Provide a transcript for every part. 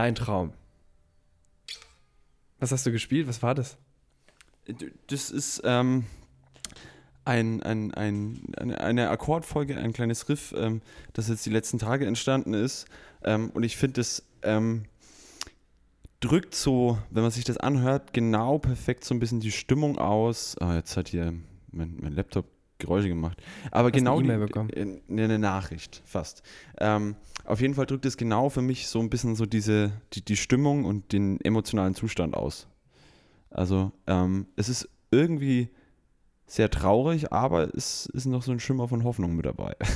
Ein Traum. Was hast du gespielt? Was war das? Das ist ähm, ein, ein, ein, eine, eine Akkordfolge, ein kleines Riff, ähm, das jetzt die letzten Tage entstanden ist. Ähm, und ich finde, es ähm, drückt so, wenn man sich das anhört, genau perfekt so ein bisschen die Stimmung aus. Oh, jetzt hat hier mein, mein Laptop Geräusche gemacht. Aber Hast genau eine, die, äh, eine Nachricht, fast. Ähm, auf jeden Fall drückt es genau für mich so ein bisschen so diese, die, die Stimmung und den emotionalen Zustand aus. Also ähm, es ist irgendwie sehr traurig, aber es ist noch so ein Schimmer von Hoffnung mit dabei.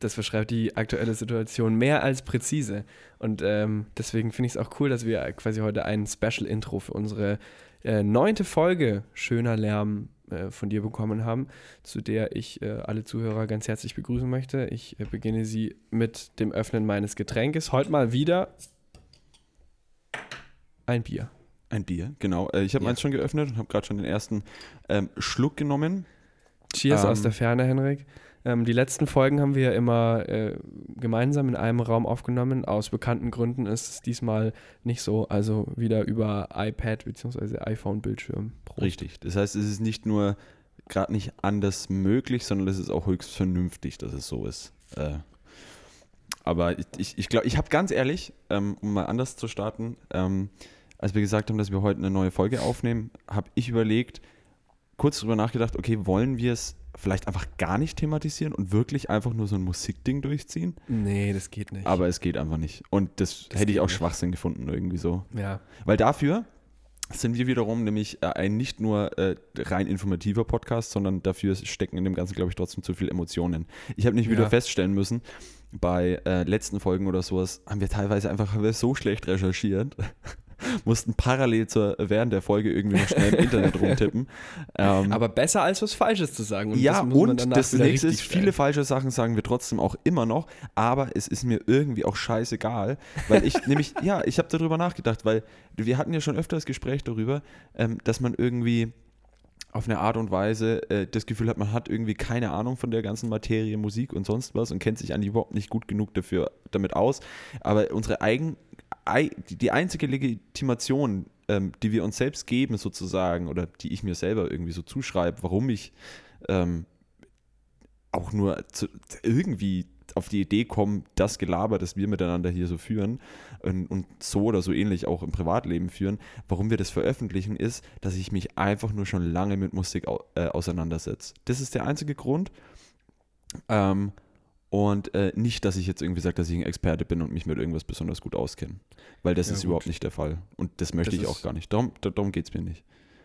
Das beschreibt die aktuelle Situation mehr als präzise. Und ähm, deswegen finde ich es auch cool, dass wir quasi heute ein Special-Intro für unsere äh, neunte Folge Schöner Lärm äh, von dir bekommen haben, zu der ich äh, alle Zuhörer ganz herzlich begrüßen möchte. Ich äh, beginne sie mit dem Öffnen meines Getränkes. Heute mal wieder ein Bier. Ein Bier, genau. Äh, ich habe ja. meins schon geöffnet und habe gerade schon den ersten ähm, Schluck genommen. Cheers ähm, aus der Ferne, Henrik. Ähm, die letzten Folgen haben wir ja immer äh, gemeinsam in einem Raum aufgenommen. Aus bekannten Gründen ist es diesmal nicht so. Also wieder über iPad bzw. iPhone-Bildschirm. Richtig. Das heißt, es ist nicht nur gerade nicht anders möglich, sondern es ist auch höchst vernünftig, dass es so ist. Äh, aber ich, ich, ich glaube, ich habe ganz ehrlich, ähm, um mal anders zu starten, ähm, als wir gesagt haben, dass wir heute eine neue Folge aufnehmen, habe ich überlegt, kurz darüber nachgedacht, okay, wollen wir es vielleicht einfach gar nicht thematisieren und wirklich einfach nur so ein Musikding durchziehen? Nee, das geht nicht. Aber es geht einfach nicht. Und das, das hätte ich auch nicht. Schwachsinn gefunden, irgendwie so. Ja. Weil dafür sind wir wiederum nämlich äh, ein nicht nur äh, rein informativer Podcast, sondern dafür stecken in dem Ganzen, glaube ich, trotzdem zu viele Emotionen. Ich habe nicht wieder ja. feststellen müssen, bei äh, letzten Folgen oder sowas haben wir teilweise einfach so schlecht recherchiert, mussten parallel zur, während der Folge irgendwie noch schnell im Internet rumtippen. Ähm, Aber besser als was Falsches zu sagen. Und ja, das und das nächste ist, viele falsche Sachen sagen wir trotzdem auch immer noch, aber es ist mir irgendwie auch scheißegal, weil ich nämlich, ja, ich habe darüber nachgedacht, weil wir hatten ja schon öfter das Gespräch darüber, ähm, dass man irgendwie auf eine Art und Weise äh, das Gefühl hat, man hat irgendwie keine Ahnung von der ganzen Materie, Musik und sonst was und kennt sich eigentlich überhaupt nicht gut genug dafür damit aus. Aber unsere eigen, die einzige Legitimation, ähm, die wir uns selbst geben, sozusagen, oder die ich mir selber irgendwie so zuschreibe, warum ich ähm, auch nur zu, irgendwie auf die Idee komme, das Gelaber, das wir miteinander hier so führen und, und, so oder so ähnlich auch im Privatleben führen, warum wir das veröffentlichen, ist, dass ich mich einfach nur schon lange mit Musik au äh, auseinandersetze. Das ist der einzige Grund. Ähm, und äh, nicht, dass ich jetzt irgendwie sage, dass ich ein Experte bin und mich mit irgendwas besonders gut auskenne. Weil das ja, ist gut. überhaupt nicht der Fall. Und das möchte das ich auch gar nicht. Darum, darum geht es mir nicht.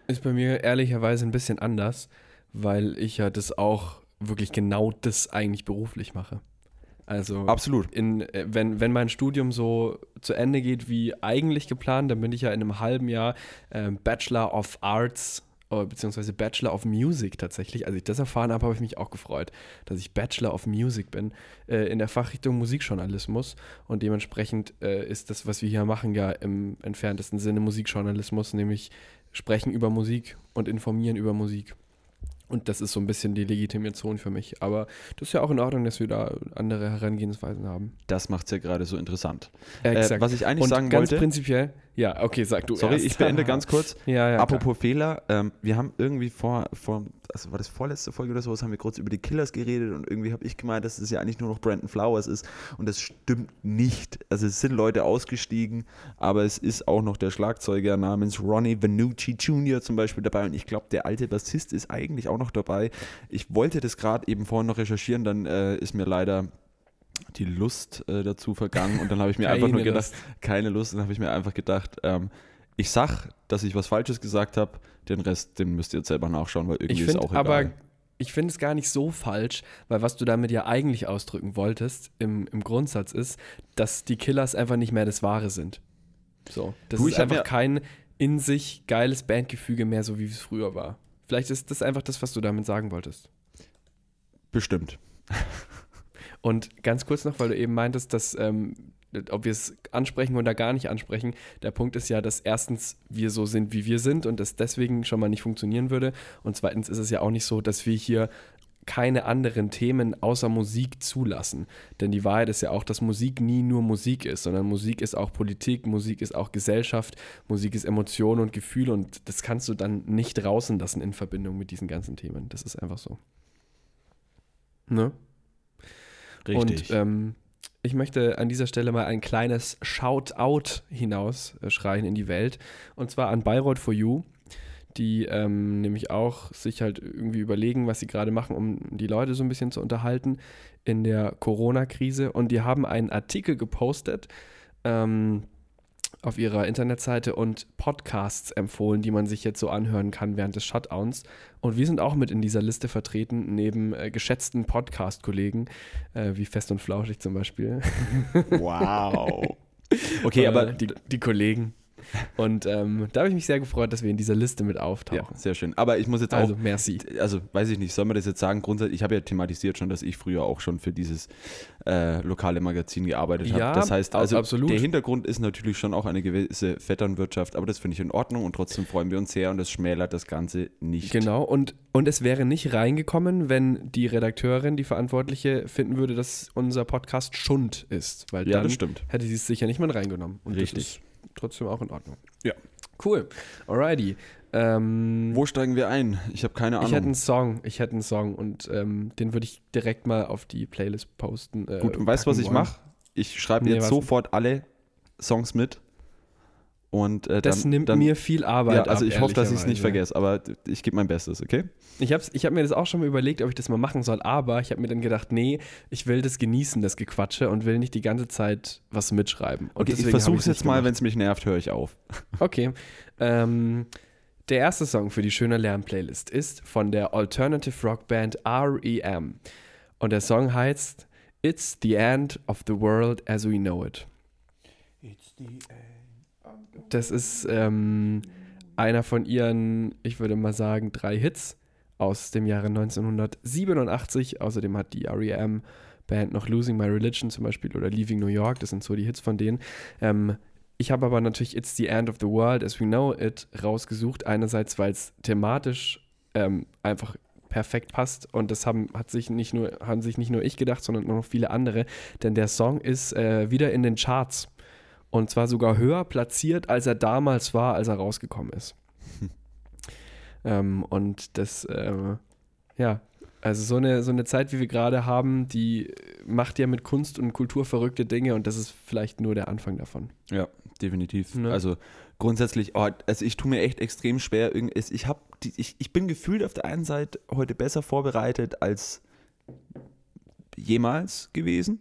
Ist bei mir ehrlicherweise ein bisschen anders, weil ich ja das auch wirklich genau das eigentlich beruflich mache. Also absolut. In, äh, wenn, wenn mein Studium so zu Ende geht wie eigentlich geplant, dann bin ich ja in einem halben Jahr äh, Bachelor of Arts beziehungsweise Bachelor of Music tatsächlich. Als ich das erfahren habe, habe ich mich auch gefreut, dass ich Bachelor of Music bin äh, in der Fachrichtung Musikjournalismus und dementsprechend äh, ist das, was wir hier machen, ja im entferntesten Sinne Musikjournalismus, nämlich sprechen über Musik und informieren über Musik. Und das ist so ein bisschen die Legitimation für mich. Aber das ist ja auch in Ordnung, dass wir da andere Herangehensweisen haben. Das macht es ja gerade so interessant. Äh, was ich eigentlich Und sagen ganz wollte. prinzipiell, ja, okay, sag du. Sorry, erst. ich beende ganz kurz. ja, ja, Apropos klar. Fehler, ähm, wir haben irgendwie vor, vor, also war das vorletzte Folge oder sowas, haben wir kurz über die Killers geredet und irgendwie habe ich gemeint, dass es ja eigentlich nur noch Brandon Flowers ist. Und das stimmt nicht. Also es sind Leute ausgestiegen, aber es ist auch noch der Schlagzeuger namens Ronnie Vanucci Jr. zum Beispiel dabei. Und ich glaube, der alte Bassist ist eigentlich auch noch dabei. Ich wollte das gerade eben vorhin noch recherchieren, dann äh, ist mir leider die Lust äh, dazu vergangen und dann habe ich mir einfach nur gedacht, Lust. keine Lust, dann habe ich mir einfach gedacht, ähm, ich sag, dass ich was Falsches gesagt habe, den Rest, den müsst ihr jetzt selber nachschauen, weil irgendwie ist auch egal. Aber ich finde es gar nicht so falsch, weil was du damit ja eigentlich ausdrücken wolltest, im, im Grundsatz ist, dass die Killers einfach nicht mehr das Wahre sind. So, das du, ist einfach kein in sich geiles Bandgefüge mehr, so wie es früher war. Vielleicht ist das einfach das, was du damit sagen wolltest. Bestimmt. Und ganz kurz noch, weil du eben meintest, dass ähm, ob wir es ansprechen oder gar nicht ansprechen, der Punkt ist ja, dass erstens wir so sind, wie wir sind und das deswegen schon mal nicht funktionieren würde. Und zweitens ist es ja auch nicht so, dass wir hier keine anderen Themen außer Musik zulassen. Denn die Wahrheit ist ja auch, dass Musik nie nur Musik ist, sondern Musik ist auch Politik, Musik ist auch Gesellschaft, Musik ist Emotion und Gefühl und das kannst du dann nicht draußen lassen in Verbindung mit diesen ganzen Themen. Das ist einfach so. Ne? Richtig. Und ähm, ich möchte an dieser Stelle mal ein kleines Shout-out hinausschreien in die Welt. Und zwar an Bayreuth for You die ähm, nämlich auch sich halt irgendwie überlegen, was sie gerade machen, um die Leute so ein bisschen zu unterhalten in der Corona-Krise. Und die haben einen Artikel gepostet ähm, auf ihrer Internetseite und Podcasts empfohlen, die man sich jetzt so anhören kann während des Shutdowns. Und wir sind auch mit in dieser Liste vertreten, neben äh, geschätzten Podcast-Kollegen, äh, wie Fest und Flauschig zum Beispiel. Wow. Okay, aber die, die Kollegen. Und ähm, da habe ich mich sehr gefreut, dass wir in dieser Liste mit auftauchen. Ja, sehr schön. Aber ich muss jetzt also, auch. Also, merci. Also, weiß ich nicht, soll man das jetzt sagen? Grundsätzlich, ich habe ja thematisiert schon, dass ich früher auch schon für dieses äh, lokale Magazin gearbeitet habe. Ja, das heißt, also absolut. der Hintergrund ist natürlich schon auch eine gewisse Vetternwirtschaft, aber das finde ich in Ordnung und trotzdem freuen wir uns sehr und das schmälert das Ganze nicht. Genau, und, und es wäre nicht reingekommen, wenn die Redakteurin, die Verantwortliche, finden würde, dass unser Podcast Schund ist. Weil ja, dann hätte sie es sicher nicht mal reingenommen. Und Richtig trotzdem auch in Ordnung. Ja. Cool. Alrighty. Ähm, Wo steigen wir ein? Ich habe keine Ahnung. Ich hätte einen Song, ich hätte einen Song und ähm, den würde ich direkt mal auf die Playlist posten. Äh, Gut, und weißt du, was ich mache? Ich schreibe nee, jetzt sofort alle Songs mit und, äh, das dann, nimmt dann, mir viel Arbeit. Ja, also ab, ich hoffe, dass ich es nicht vergesse, aber ich gebe mein Bestes, okay? Ich habe ich hab mir das auch schon mal überlegt, ob ich das mal machen soll, aber ich habe mir dann gedacht, nee, ich will das genießen, das Gequatsche und will nicht die ganze Zeit was mitschreiben. Und okay, ich versuche es jetzt mal, wenn es mich nervt, höre ich auf. Okay. Ähm, der erste Song für die schöne Lärm-Playlist ist von der Alternative Rock Band REM. Und der Song heißt It's the End of the World as We Know It. It's the end. Das ist ähm, einer von ihren, ich würde mal sagen, drei Hits aus dem Jahre 1987. Außerdem hat die REM Band noch Losing My Religion zum Beispiel oder Leaving New York. Das sind so die Hits von denen. Ähm, ich habe aber natürlich It's the End of the World as We Know It rausgesucht. Einerseits, weil es thematisch ähm, einfach perfekt passt und das haben, hat sich nicht nur, haben sich nicht nur ich gedacht, sondern noch viele andere. Denn der Song ist äh, wieder in den Charts und zwar sogar höher platziert, als er damals war, als er rausgekommen ist. Hm. Ähm, und das, äh, ja, also so eine, so eine Zeit, wie wir gerade haben, die macht ja mit Kunst und Kultur verrückte Dinge und das ist vielleicht nur der Anfang davon. Ja, definitiv. Ne? Also grundsätzlich, oh, also ich tue mir echt extrem schwer. Ich, hab die, ich, ich bin gefühlt auf der einen Seite heute besser vorbereitet als jemals gewesen.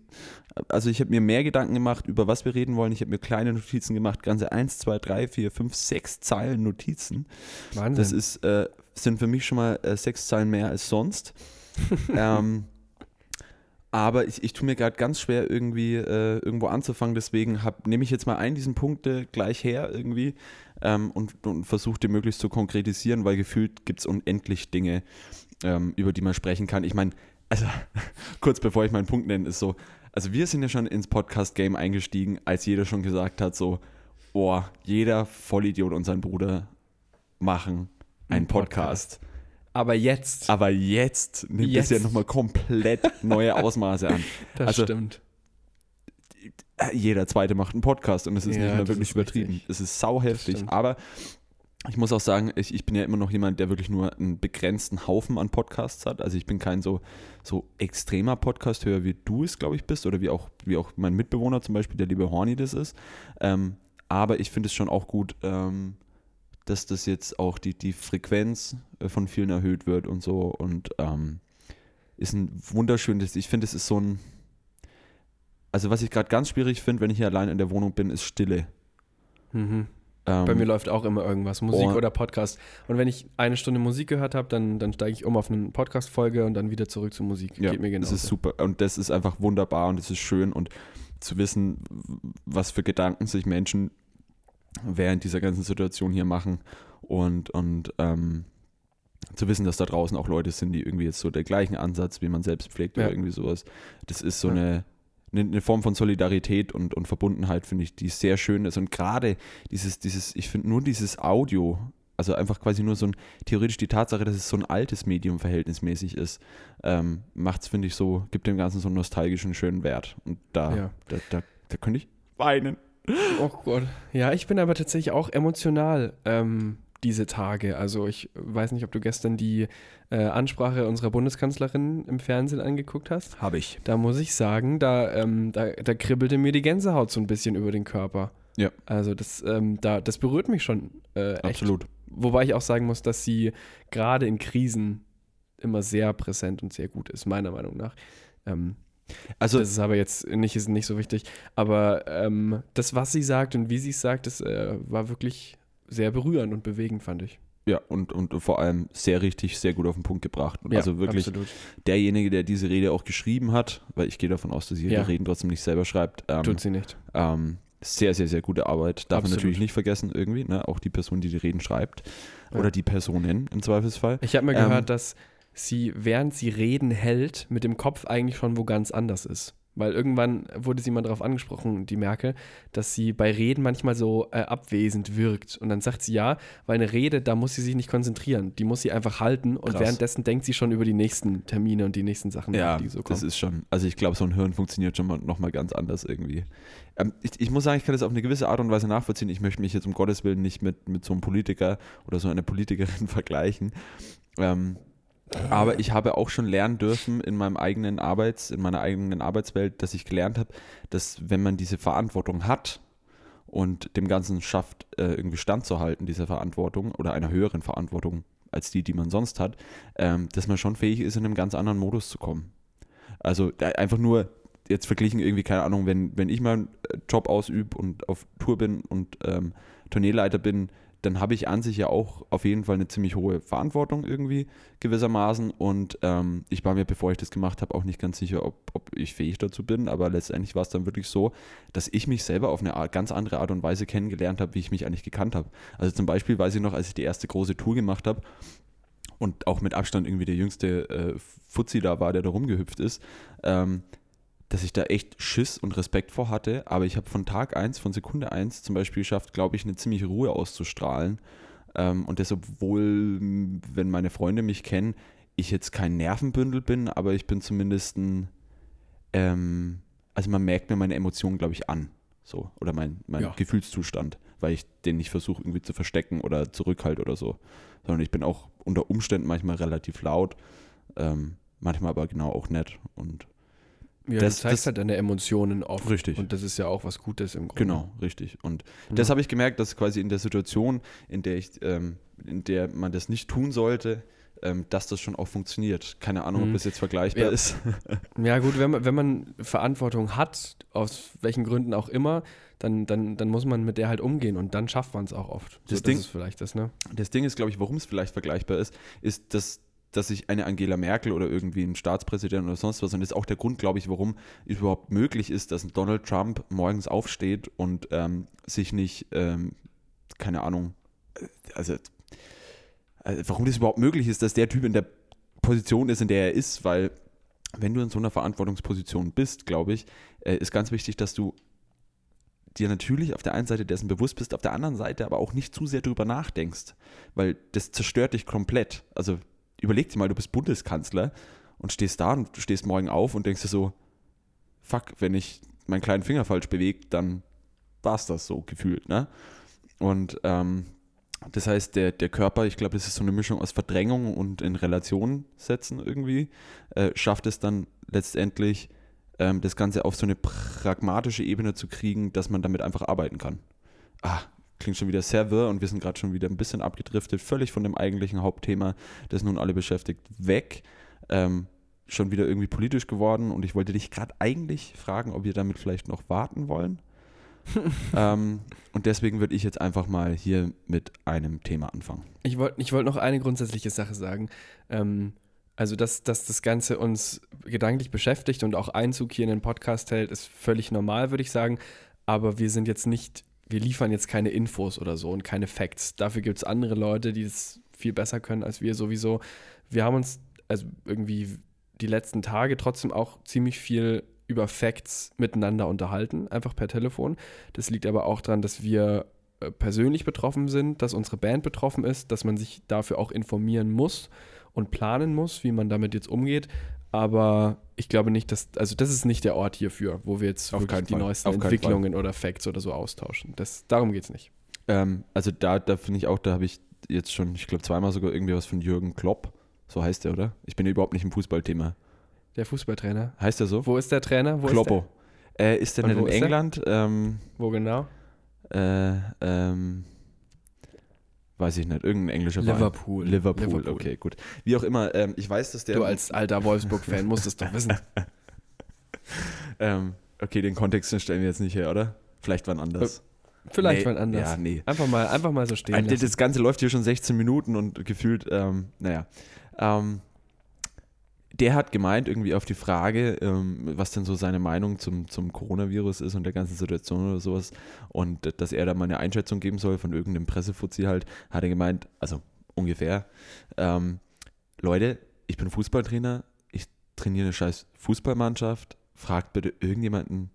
Also ich habe mir mehr Gedanken gemacht, über was wir reden wollen. Ich habe mir kleine Notizen gemacht, ganze 1, 2, 3, 4, 5, 6 Zeilen Notizen. Wahnsinn. Das ist, äh, sind für mich schon mal äh, sechs Zeilen mehr als sonst. ähm, aber ich, ich tue mir gerade ganz schwer, irgendwie äh, irgendwo anzufangen. Deswegen nehme ich jetzt mal einen diesen Punkte gleich her irgendwie ähm, und, und versuche die möglichst zu konkretisieren, weil gefühlt gibt es unendlich Dinge, ähm, über die man sprechen kann. Ich meine, also kurz bevor ich meinen Punkt nenne, ist so, also wir sind ja schon ins Podcast-Game eingestiegen, als jeder schon gesagt hat, so, oh, jeder Vollidiot und sein Bruder machen einen Podcast. Podcast. Aber jetzt. Aber jetzt nimmt jetzt. es ja nochmal komplett neue Ausmaße an. Das also, stimmt. Jeder zweite macht einen Podcast und es ist ja, nicht mehr wirklich übertrieben. Es ist sauheftig. Aber ich muss auch sagen, ich, ich, bin ja immer noch jemand, der wirklich nur einen begrenzten Haufen an Podcasts hat. Also ich bin kein so, so extremer Podcast-Hörer, wie du es, glaube ich, bist oder wie auch, wie auch mein Mitbewohner zum Beispiel, der liebe Horny das ist. Ähm, aber ich finde es schon auch gut, ähm, dass das jetzt auch die, die Frequenz äh, von vielen erhöht wird und so. Und ähm, ist ein wunderschönes, ich finde, es ist so ein, also was ich gerade ganz schwierig finde, wenn ich hier allein in der Wohnung bin, ist Stille. Mhm. Ähm, Bei mir läuft auch immer irgendwas, Musik oh. oder Podcast. Und wenn ich eine Stunde Musik gehört habe, dann, dann steige ich um auf eine Podcast-Folge und dann wieder zurück zur Musik. Ja, Geht mir genau. Das ist super und das ist einfach wunderbar und es ist schön und zu wissen, was für Gedanken sich Menschen während dieser ganzen Situation hier machen und, und ähm, zu wissen, dass da draußen auch Leute sind, die irgendwie jetzt so der gleichen Ansatz, wie man selbst pflegt ja. oder irgendwie sowas. Das ist so ja. eine eine Form von Solidarität und, und Verbundenheit, finde ich, die sehr schön ist. Und gerade dieses, dieses, ich finde nur dieses Audio also einfach quasi nur so ein, theoretisch die Tatsache, dass es so ein altes Medium verhältnismäßig ist, ähm, macht es, finde ich, so, gibt dem Ganzen so einen nostalgischen, schönen Wert. Und da, ja. da, da, da könnte ich weinen. Oh Gott. Ja, ich bin aber tatsächlich auch emotional ähm, diese Tage. Also ich weiß nicht, ob du gestern die äh, Ansprache unserer Bundeskanzlerin im Fernsehen angeguckt hast. Habe ich. Da muss ich sagen, da, ähm, da, da kribbelte mir die Gänsehaut so ein bisschen über den Körper. Ja. Also das, ähm, da, das berührt mich schon äh, echt. Absolut. Wobei ich auch sagen muss, dass sie gerade in Krisen immer sehr präsent und sehr gut ist, meiner Meinung nach. Ähm, also, das ist aber jetzt nicht, ist nicht so wichtig. Aber ähm, das, was sie sagt und wie sie es sagt, das äh, war wirklich sehr berührend und bewegend, fand ich. Ja, und, und vor allem sehr richtig, sehr gut auf den Punkt gebracht. Ja, also wirklich absolut. derjenige, der diese Rede auch geschrieben hat, weil ich gehe davon aus, dass sie ja. die Reden trotzdem nicht selber schreibt. Ähm, Tut sie nicht. Ähm, sehr, sehr, sehr gute Arbeit. Darf man natürlich nicht vergessen, irgendwie, ne? auch die Person, die die Reden schreibt. Ja. Oder die Personen im Zweifelsfall. Ich habe mir ähm, gehört, dass sie, während sie Reden hält, mit dem Kopf eigentlich schon wo ganz anders ist. Weil irgendwann wurde sie mal darauf angesprochen, die Merkel, dass sie bei Reden manchmal so äh, abwesend wirkt. Und dann sagt sie ja, weil eine Rede, da muss sie sich nicht konzentrieren. Die muss sie einfach halten und Krass. währenddessen denkt sie schon über die nächsten Termine und die nächsten Sachen, ja, die so kommen. Das ist schon, also ich glaube, so ein Hirn funktioniert schon mal, nochmal ganz anders irgendwie. Ähm, ich, ich, muss sagen, ich kann das auf eine gewisse Art und Weise nachvollziehen. Ich möchte mich jetzt um Gottes Willen nicht mit, mit so einem Politiker oder so einer Politikerin vergleichen. Ähm, aber ich habe auch schon lernen dürfen in meinem eigenen Arbeits, in meiner eigenen Arbeitswelt, dass ich gelernt habe, dass wenn man diese Verantwortung hat und dem Ganzen schafft, äh, irgendwie standzuhalten, dieser Verantwortung oder einer höheren Verantwortung als die, die man sonst hat, ähm, dass man schon fähig ist, in einem ganz anderen Modus zu kommen. Also einfach nur jetzt verglichen irgendwie, keine Ahnung, wenn, wenn ich meinen Job ausübe und auf Tour bin und ähm, Tourneeleiter bin, dann habe ich an sich ja auch auf jeden Fall eine ziemlich hohe Verantwortung irgendwie gewissermaßen. Und ähm, ich war mir, bevor ich das gemacht habe, auch nicht ganz sicher, ob, ob ich fähig dazu bin. Aber letztendlich war es dann wirklich so, dass ich mich selber auf eine Art, ganz andere Art und Weise kennengelernt habe, wie ich mich eigentlich gekannt habe. Also zum Beispiel weiß ich noch, als ich die erste große Tour gemacht habe, und auch mit Abstand irgendwie der jüngste äh, Fuzzi da war, der da rumgehüpft ist, ähm, dass ich da echt Schiss und Respekt vor hatte, aber ich habe von Tag 1, von Sekunde 1 zum Beispiel geschafft, glaube ich, eine ziemliche Ruhe auszustrahlen. Ähm, und das, obwohl, wenn meine Freunde mich kennen, ich jetzt kein Nervenbündel bin, aber ich bin zumindest ein, ähm, also man merkt mir meine Emotionen, glaube ich, an. So, oder mein, mein ja. Gefühlszustand, weil ich den nicht versuche irgendwie zu verstecken oder zurückhalte oder so. Sondern ich bin auch unter Umständen manchmal relativ laut, ähm, manchmal aber genau auch nett und ja, das, du zeigst das, halt deine Emotionen oft. Richtig. Und das ist ja auch was Gutes im Grunde. Genau, richtig. Und ja. das habe ich gemerkt, dass quasi in der Situation, in der ich, ähm, in der man das nicht tun sollte, ähm, dass das schon auch funktioniert. Keine Ahnung, mhm. ob das jetzt vergleichbar ja. ist. ja, gut, wenn man, wenn man Verantwortung hat, aus welchen Gründen auch immer, dann, dann, dann muss man mit der halt umgehen und dann schafft man es auch oft. Das, so, Ding, das ist vielleicht das, ne? Das Ding ist, glaube ich, warum es vielleicht vergleichbar ist, ist, dass dass sich eine Angela Merkel oder irgendwie ein Staatspräsident oder sonst was, und das ist auch der Grund, glaube ich, warum es überhaupt möglich ist, dass Donald Trump morgens aufsteht und ähm, sich nicht, ähm, keine Ahnung, äh, also, also warum das überhaupt möglich ist, dass der Typ in der Position ist, in der er ist, weil wenn du in so einer Verantwortungsposition bist, glaube ich, äh, ist ganz wichtig, dass du dir natürlich auf der einen Seite dessen bewusst bist, auf der anderen Seite aber auch nicht zu sehr drüber nachdenkst, weil das zerstört dich komplett. Also überleg dir mal, du bist Bundeskanzler und stehst da und stehst morgen auf und denkst dir so, fuck, wenn ich meinen kleinen Finger falsch bewege, dann war es das so gefühlt, ne? Und ähm, das heißt, der, der Körper, ich glaube, das ist so eine Mischung aus Verdrängung und in Relation setzen irgendwie, äh, schafft es dann letztendlich, ähm, das Ganze auf so eine pragmatische Ebene zu kriegen, dass man damit einfach arbeiten kann. Ah, klingt schon wieder sehr wirr und wir sind gerade schon wieder ein bisschen abgedriftet, völlig von dem eigentlichen Hauptthema, das nun alle beschäftigt, weg. Ähm, schon wieder irgendwie politisch geworden und ich wollte dich gerade eigentlich fragen, ob wir damit vielleicht noch warten wollen. ähm, und deswegen würde ich jetzt einfach mal hier mit einem Thema anfangen. Ich wollte ich wollt noch eine grundsätzliche Sache sagen. Ähm, also, dass, dass das Ganze uns gedanklich beschäftigt und auch Einzug hier in den Podcast hält, ist völlig normal, würde ich sagen. Aber wir sind jetzt nicht wir liefern jetzt keine Infos oder so und keine Facts. Dafür gibt es andere Leute, die es viel besser können als wir sowieso. Wir haben uns also irgendwie die letzten Tage trotzdem auch ziemlich viel über Facts miteinander unterhalten, einfach per Telefon. Das liegt aber auch daran, dass wir äh, persönlich betroffen sind, dass unsere Band betroffen ist, dass man sich dafür auch informieren muss und planen muss, wie man damit jetzt umgeht. Aber ich glaube nicht, dass, also das ist nicht der Ort hierfür, wo wir jetzt Auf die Fall. neuesten Auf Entwicklungen oder Facts oder so austauschen. Das, darum geht es nicht. Ähm, also da, da finde ich auch, da habe ich jetzt schon, ich glaube zweimal sogar irgendwie was von Jürgen Klopp. So heißt der, oder? Ich bin überhaupt nicht im Fußballthema. Der Fußballtrainer. Heißt der so? Wo ist der Trainer? Wo Kloppo. Äh, ist der nicht in ist der? England? Ähm, Ist der? Wo genau? äh, ähm, weiß ich nicht, irgendein englischer Verein. Liverpool. Liverpool. Liverpool. okay, gut. Wie auch immer, ähm, ich weiß, dass der. Du als alter Wolfsburg-Fan musst es doch wissen. ähm, okay, den Kontext stellen wir jetzt nicht her, oder? Vielleicht wann anders. Vielleicht Nee, mal anders. Ja, nee. Einfach mal, einfach mal so stehen Ein-. Das Ganze läuft hier schon 16 Minuten und gefühlt, ähm, naja. Ähm, der hat gemeint, irgendwie auf die Frage, ähm, was denn so seine Meinung zum, zum Coronavirus ist und der ganzen Situation oder sowas und dass er da mal eine Einschätzung geben soll von irgendeinem Pressefuzzi halt, hat er gemeint, also ungefähr, ähm, Leute, ich bin Fußballtrainer, ich trainiere eine scheiß Fußballmannschaft, fragt bitte irgendjemanden,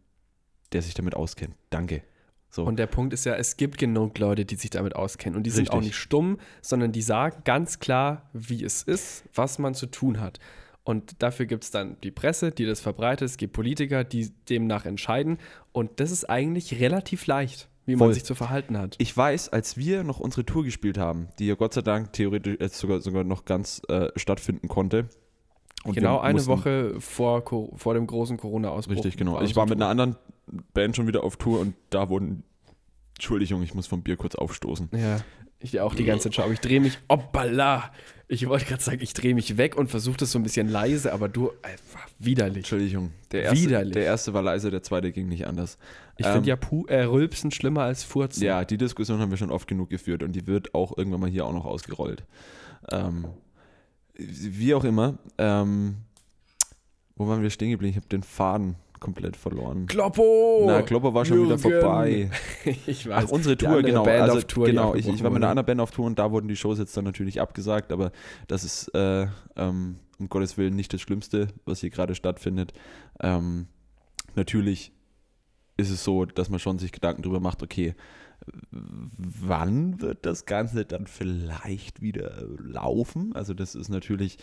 der sich damit auskennt. Danke. So. Und der Punkt ist ja, es gibt genug Leute, die sich damit auskennen. Und die sind Richtig. auch nicht stumm, sondern die sagen ganz klar, wie es ist, was man zu tun hat. Und dafür gibt es dann die Presse, die das verbreitet. Es gibt Politiker, die demnach entscheiden. Und das ist eigentlich relativ leicht, wie man Voll. sich zu verhalten hat. Ich weiß, als wir noch unsere Tour gespielt haben, die ja Gott sei Dank theoretisch jetzt sogar, sogar noch ganz äh, stattfinden konnte. Und genau eine Woche vor, vor dem großen Corona-Ausbruch. Richtig, genau. war Ich war mit einer anderen Band schon wieder auf Tour und da wurden. Entschuldigung, ich muss vom Bier kurz aufstoßen. Ja, ich auch die ganze Zeit schaue. Ich drehe mich, hoppala. Ich wollte gerade sagen, ich drehe mich weg und versuche das so ein bisschen leise, aber du, einfach widerlich. Entschuldigung. Der erste, Widerlich. der erste war leise, der zweite ging nicht anders. Ich Ähm, finde ja Pu äh, Rülpsen schlimmer als Furzen. Ja, die Diskussion haben wir schon oft genug geführt und die wird auch irgendwann mal hier auch noch ausgerollt. Ähm, wie auch immer. Ähm, wo waren wir stehen geblieben? Ich habe den Faden komplett verloren. Kloppo! Na, Klopper war schon wieder Jürgen. vorbei. ich Ach, weiß. unsere Die Tour, genau. Band also, auf Tour, genau, ich, ich war mit einer anderen Band auf Tour und da wurden die Shows jetzt dann natürlich abgesagt, aber das ist äh, ähm, um Gottes Willen nicht das Schlimmste, was hier gerade stattfindet. Ähm, natürlich ist es so, dass man schon sich Gedanken darüber macht, okay, wann wird das Ganze dann vielleicht wieder laufen? Also das ist natürlich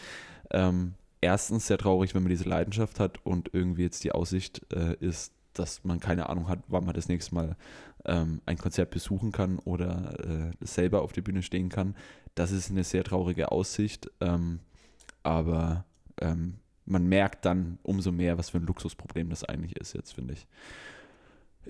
ähm, erstens sehr traurig, wenn man diese Leidenschaft hat und irgendwie jetzt die Aussicht äh, ist, dass man keine Ahnung hat, wann man das nächste Mal ähm, ein Konzert besuchen kann oder äh, selber auf der Bühne stehen kann. Das ist eine sehr traurige Aussicht, ähm, aber ähm, man merkt dann umso mehr, was für ein Luxusproblem das eigentlich ist jetzt, finde ich.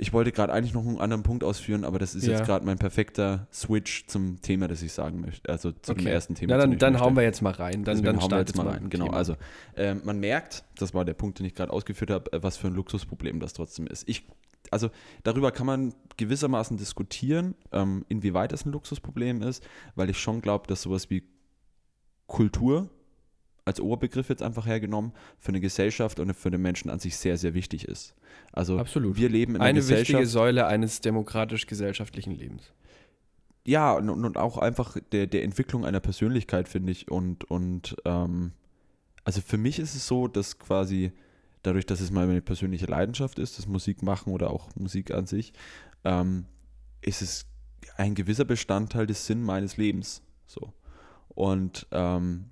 Ich wollte gerade eigentlich noch einen anderen Punkt ausführen, aber das ist Ja. jetzt gerade mein perfekter Switch zum Thema, das ich sagen möchte. Also zu dem Okay. ersten Thema. Na, dem dann, dann hauen wir jetzt mal rein. Dann, Deswegen dann hauen wir jetzt mal rein. ein Genau, Thema. also ähm, man merkt, das war der Punkt, den ich gerade ausgeführt habe, äh, was für ein Luxusproblem das trotzdem ist. Ich, also darüber kann man gewissermaßen diskutieren, ähm, inwieweit es ein Luxusproblem ist, weil ich schon glaube, dass sowas wie Kultur als Oberbegriff jetzt einfach hergenommen für eine Gesellschaft und für den Menschen an sich sehr, sehr wichtig ist. Also Absolut. wir leben in einer Eine Gesellschaft. wichtige Säule eines demokratisch-gesellschaftlichen Lebens. Ja, und, und auch einfach der, der Entwicklung einer Persönlichkeit, finde ich. Und, und ähm, also für mich ist es so, dass quasi dadurch, dass es mal meine persönliche Leidenschaft ist, das Musik machen oder auch Musik an sich, ähm, ist es ein gewisser Bestandteil des Sinn meines Lebens. So. Und ähm,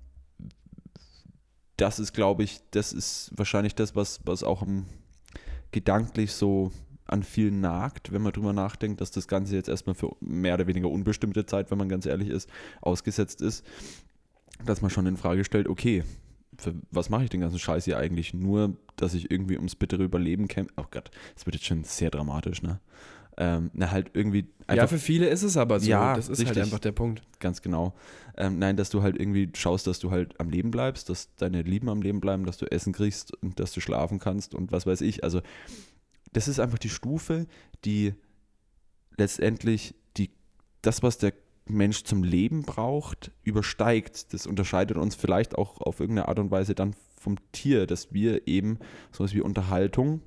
das ist, glaube ich, das ist wahrscheinlich das, was, was auch gedanklich so an vielen nagt, wenn man drüber nachdenkt, dass das Ganze jetzt erstmal für mehr oder weniger unbestimmte Zeit, wenn man ganz ehrlich ist, ausgesetzt ist, dass man schon in Frage stellt, okay, für was mache ich den ganzen Scheiß hier eigentlich? Nur, dass ich irgendwie ums bittere Überleben kämpfe. Oh Gott, das wird jetzt schon sehr dramatisch, ne? Ähm, na, halt irgendwie Ja, einfach für viele ist es aber so. Ja, das ist halt richtig. einfach der Punkt. ganz genau. Ähm, nein, dass du halt irgendwie schaust, dass du halt am Leben bleibst, dass deine Lieben am Leben bleiben, dass du Essen kriegst und dass du schlafen kannst und was weiß ich. Also, das ist einfach die Stufe, die letztendlich die, das, was der Mensch zum Leben braucht, übersteigt. Das unterscheidet uns vielleicht auch auf irgendeine Art und Weise dann vom Tier, dass wir eben sowas wie Unterhaltung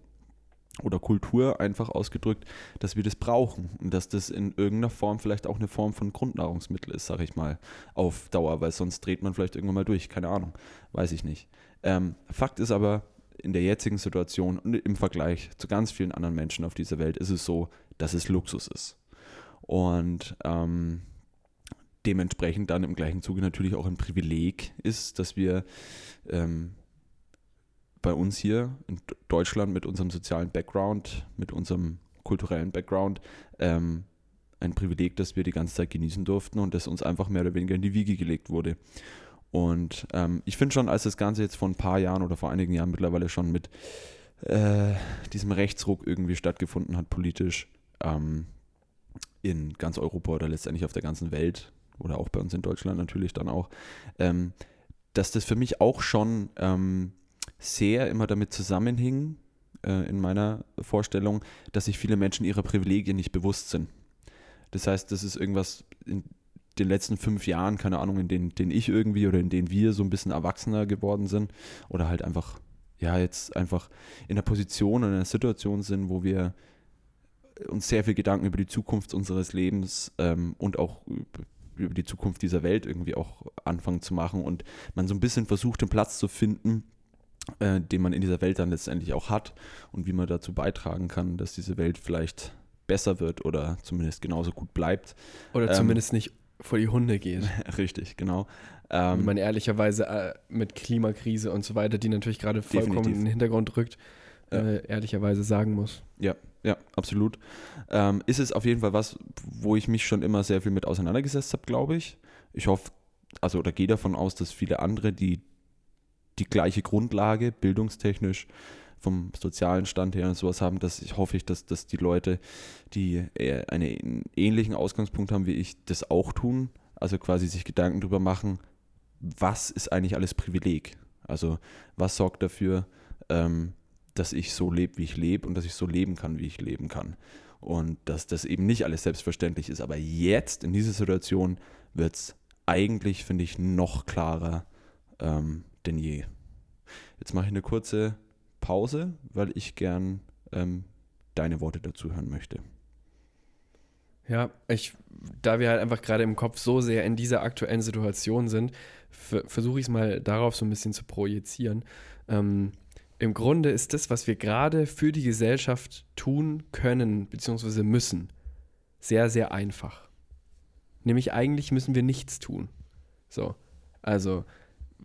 oder Kultur einfach ausgedrückt, dass wir das brauchen und dass das in irgendeiner Form vielleicht auch eine Form von Grundnahrungsmittel ist, sage ich mal, auf Dauer, weil sonst dreht man vielleicht irgendwann mal durch, keine Ahnung, weiß ich nicht. Ähm, Fakt ist aber, in der jetzigen Situation und im Vergleich zu ganz vielen anderen Menschen auf dieser Welt ist es so, dass es Luxus ist. Und ähm, dementsprechend dann im gleichen Zuge natürlich auch ein Privileg ist, dass wir ähm, bei uns hier in Deutschland mit unserem sozialen Background, mit unserem kulturellen Background, ähm, ein Privileg, das wir die ganze Zeit genießen durften und das uns einfach mehr oder weniger in die Wiege gelegt wurde. Und ähm, ich finde schon, als das Ganze jetzt vor ein paar Jahren oder vor einigen Jahren mittlerweile schon mit äh, diesem Rechtsruck irgendwie stattgefunden hat, politisch, ähm, in ganz Europa oder letztendlich auf der ganzen Welt oder auch bei uns in Deutschland natürlich dann auch, ähm, dass das für mich auch schon ähm, sehr immer damit zusammenhing, äh, in meiner Vorstellung, dass sich viele Menschen ihrer Privilegien nicht bewusst sind. Das heißt, das ist irgendwas in den letzten fünf Jahren, keine Ahnung, in denen, denen ich irgendwie oder in denen wir so ein bisschen erwachsener geworden sind oder halt einfach, ja, jetzt einfach in einer Position, in einer Situation sind, wo wir uns sehr viel Gedanken über die Zukunft unseres Lebens ähm, und auch über die Zukunft dieser Welt irgendwie auch anfangen zu machen und man so ein bisschen versucht, den Platz zu finden, äh, den man in dieser Welt dann letztendlich auch hat und wie man dazu beitragen kann, dass diese Welt vielleicht besser wird oder zumindest genauso gut bleibt. Oder ähm, zumindest nicht vor die Hunde geht. Richtig, genau. Ähm, Wie man ehrlicherweise äh, mit Klimakrise und so weiter, die natürlich gerade vollkommen definitiv. in den Hintergrund rückt, ja. äh, ehrlicherweise sagen muss. Ja, ja, absolut. Ähm, ist es auf jeden Fall was, wo ich mich schon immer sehr viel mit auseinandergesetzt habe, glaube ich. Ich hoffe, also oder gehe davon aus, dass viele andere, die die gleiche Grundlage bildungstechnisch vom sozialen Stand her und sowas haben, dass ich hoffe dass, dass die Leute, die einen ähnlichen Ausgangspunkt haben wie ich, das auch tun. Also quasi sich Gedanken darüber machen, was ist eigentlich alles Privileg? Also was sorgt dafür, ähm, dass ich so lebe, wie ich lebe und dass ich so leben kann, wie ich leben kann. Und dass das eben nicht alles selbstverständlich ist. Aber jetzt in dieser Situation wird es eigentlich, finde ich, noch klarer ähm, denn je. Jetzt mache ich eine kurze Pause, weil ich gern ähm, deine Worte dazu hören möchte. Ja, ich, da wir halt einfach gerade im Kopf so sehr in dieser aktuellen Situation sind, versuche ich es mal darauf so ein bisschen zu projizieren. Ähm, Im Grunde ist das, was wir gerade für die Gesellschaft tun können, beziehungsweise müssen, sehr, sehr einfach. Nämlich eigentlich müssen wir nichts tun. So, also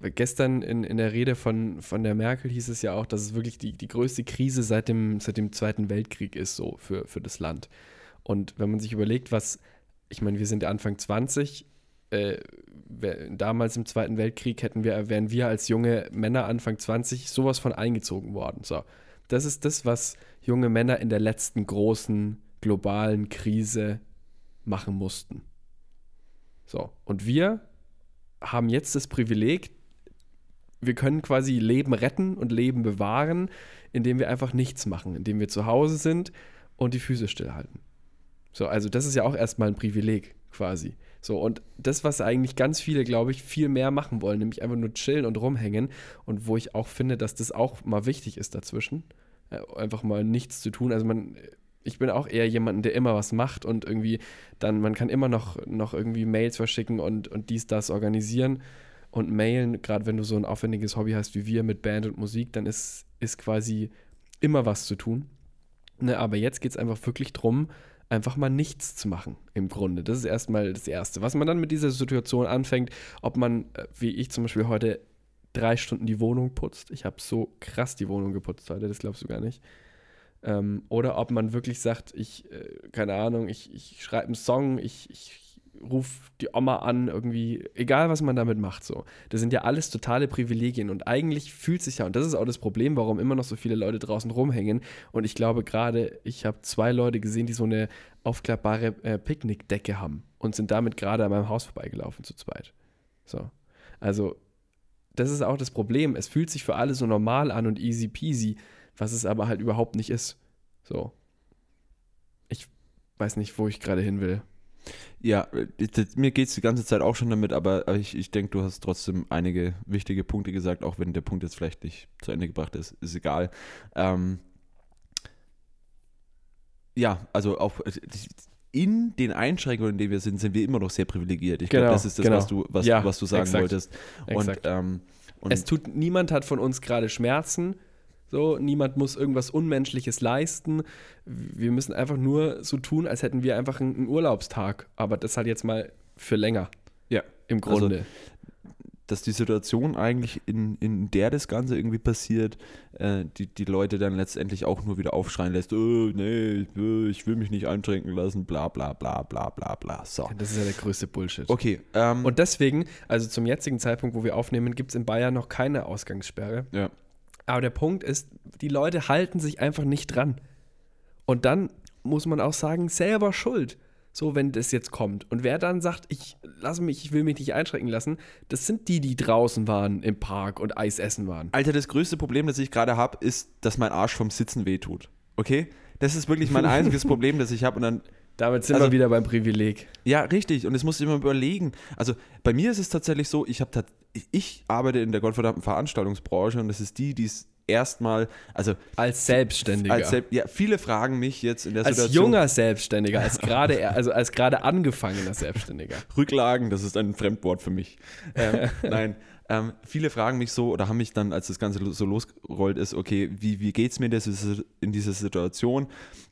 gestern in, in der Rede von, von der Merkel hieß es ja auch, dass es wirklich die, die größte Krise seit dem, seit dem Zweiten Weltkrieg ist, so für, für das Land. Und wenn man sich überlegt, was, ich meine, wir sind Anfang 20, äh, damals im Zweiten Weltkrieg hätten wir, wären wir als junge Männer Anfang 20 sowas von eingezogen worden. So, das ist das, was junge Männer in der letzten großen globalen Krise machen mussten. So, und wir haben jetzt das Privileg, wir können quasi Leben retten und Leben bewahren, indem wir einfach nichts machen, indem wir zu Hause sind und die Füße stillhalten. So, also das ist ja auch erstmal ein Privileg quasi. So, und das, was eigentlich ganz viele, glaube ich, viel mehr machen wollen, nämlich einfach nur chillen und rumhängen und wo ich auch finde, dass das auch mal wichtig ist dazwischen, äh, einfach mal nichts zu tun. Also man, ich bin auch eher jemand, der immer was macht und irgendwie dann, man kann immer noch, noch irgendwie Mails verschicken und, und dies, das organisieren und mailen, gerade wenn du so ein aufwendiges Hobby hast wie wir mit Band und Musik, dann ist, ist quasi immer was zu tun. Ne, aber jetzt geht es einfach wirklich darum, einfach mal nichts zu machen, im Grunde. Das ist erstmal das Erste. Was man dann mit dieser Situation anfängt, ob man, äh, wie ich zum Beispiel heute, drei Stunden die Wohnung putzt. Ich habe so krass die Wohnung geputzt heute, das glaubst du gar nicht. Ähm, oder ob man wirklich sagt, ich, äh, keine Ahnung, ich, ich schreibe einen Song, ich, ich ruf die Oma an, irgendwie, egal was man damit macht, so. Das sind ja alles totale Privilegien und eigentlich fühlt sich ja, und das ist auch das Problem, warum immer noch so viele Leute draußen rumhängen. Und ich glaube gerade, ich habe zwei Leute gesehen, die so eine aufklappbare äh, Picknickdecke haben und sind damit gerade an meinem Haus vorbeigelaufen zu zweit. So. Also, das ist auch das Problem. Es fühlt sich für alle so normal an und easy peasy, was es aber halt überhaupt nicht ist. So. Ich weiß nicht, wo ich gerade hin will. Ja, mir geht es die ganze Zeit auch schon damit, aber ich, ich denke, du hast trotzdem einige wichtige Punkte gesagt, auch wenn der Punkt jetzt vielleicht nicht zu Ende gebracht ist, ist egal. Ähm, ja, also auch in den Einschränkungen, in denen wir sind, sind wir immer noch sehr privilegiert. Ich genau, glaube, das ist das, genau. was, du, was, ja, was du sagen exakt, wolltest. Und, ähm, und es tut, niemand hat von uns gerade Schmerzen, So, niemand muss irgendwas Unmenschliches leisten. Wir müssen einfach nur so tun, als hätten wir einfach einen Urlaubstag. Aber das halt jetzt mal für länger. Ja. Im Grunde. Also, dass die Situation eigentlich, in, in der das Ganze irgendwie passiert, äh, die, die Leute dann letztendlich auch nur wieder aufschreien lässt, oh, nee, ich will mich nicht eintränken lassen, bla bla bla bla bla bla. So. Das ist ja der größte Bullshit. Okay. Ähm, Und deswegen, also zum jetzigen Zeitpunkt, wo wir aufnehmen, gibt es in Bayern noch keine Ausgangssperre. Ja. Aber der Punkt ist, die Leute halten sich einfach nicht dran. Und dann muss man auch sagen, selber schuld. So, wenn das jetzt kommt. Und wer dann sagt, ich lasse mich, ich will mich nicht einschrecken lassen, das sind die, die draußen waren im Park und Eis essen waren. Alter, das größte Problem, das ich gerade habe, ist, dass mein Arsch vom Sitzen wehtut. Okay? Das ist wirklich mein einziges Problem, das ich habe. Und dann damit sind also, wir wieder beim Privileg. Ja, richtig. Und das muss ich immer überlegen. Also bei mir ist es tatsächlich so, ich habe ich arbeite in der gottverdammten Veranstaltungsbranche und das ist die, die es erstmal, also als Selbstständiger. Als Selb ja, viele fragen mich jetzt in der als Situation. Als junger Selbstständiger, als gerade, also als gerade angefangener Selbstständiger. Rücklagen, das ist ein Fremdwort für mich. Ähm, nein. Ähm, viele fragen mich so oder haben mich dann, als das Ganze so losgerollt ist, okay, wie, wie geht es mir das in dieser Situation?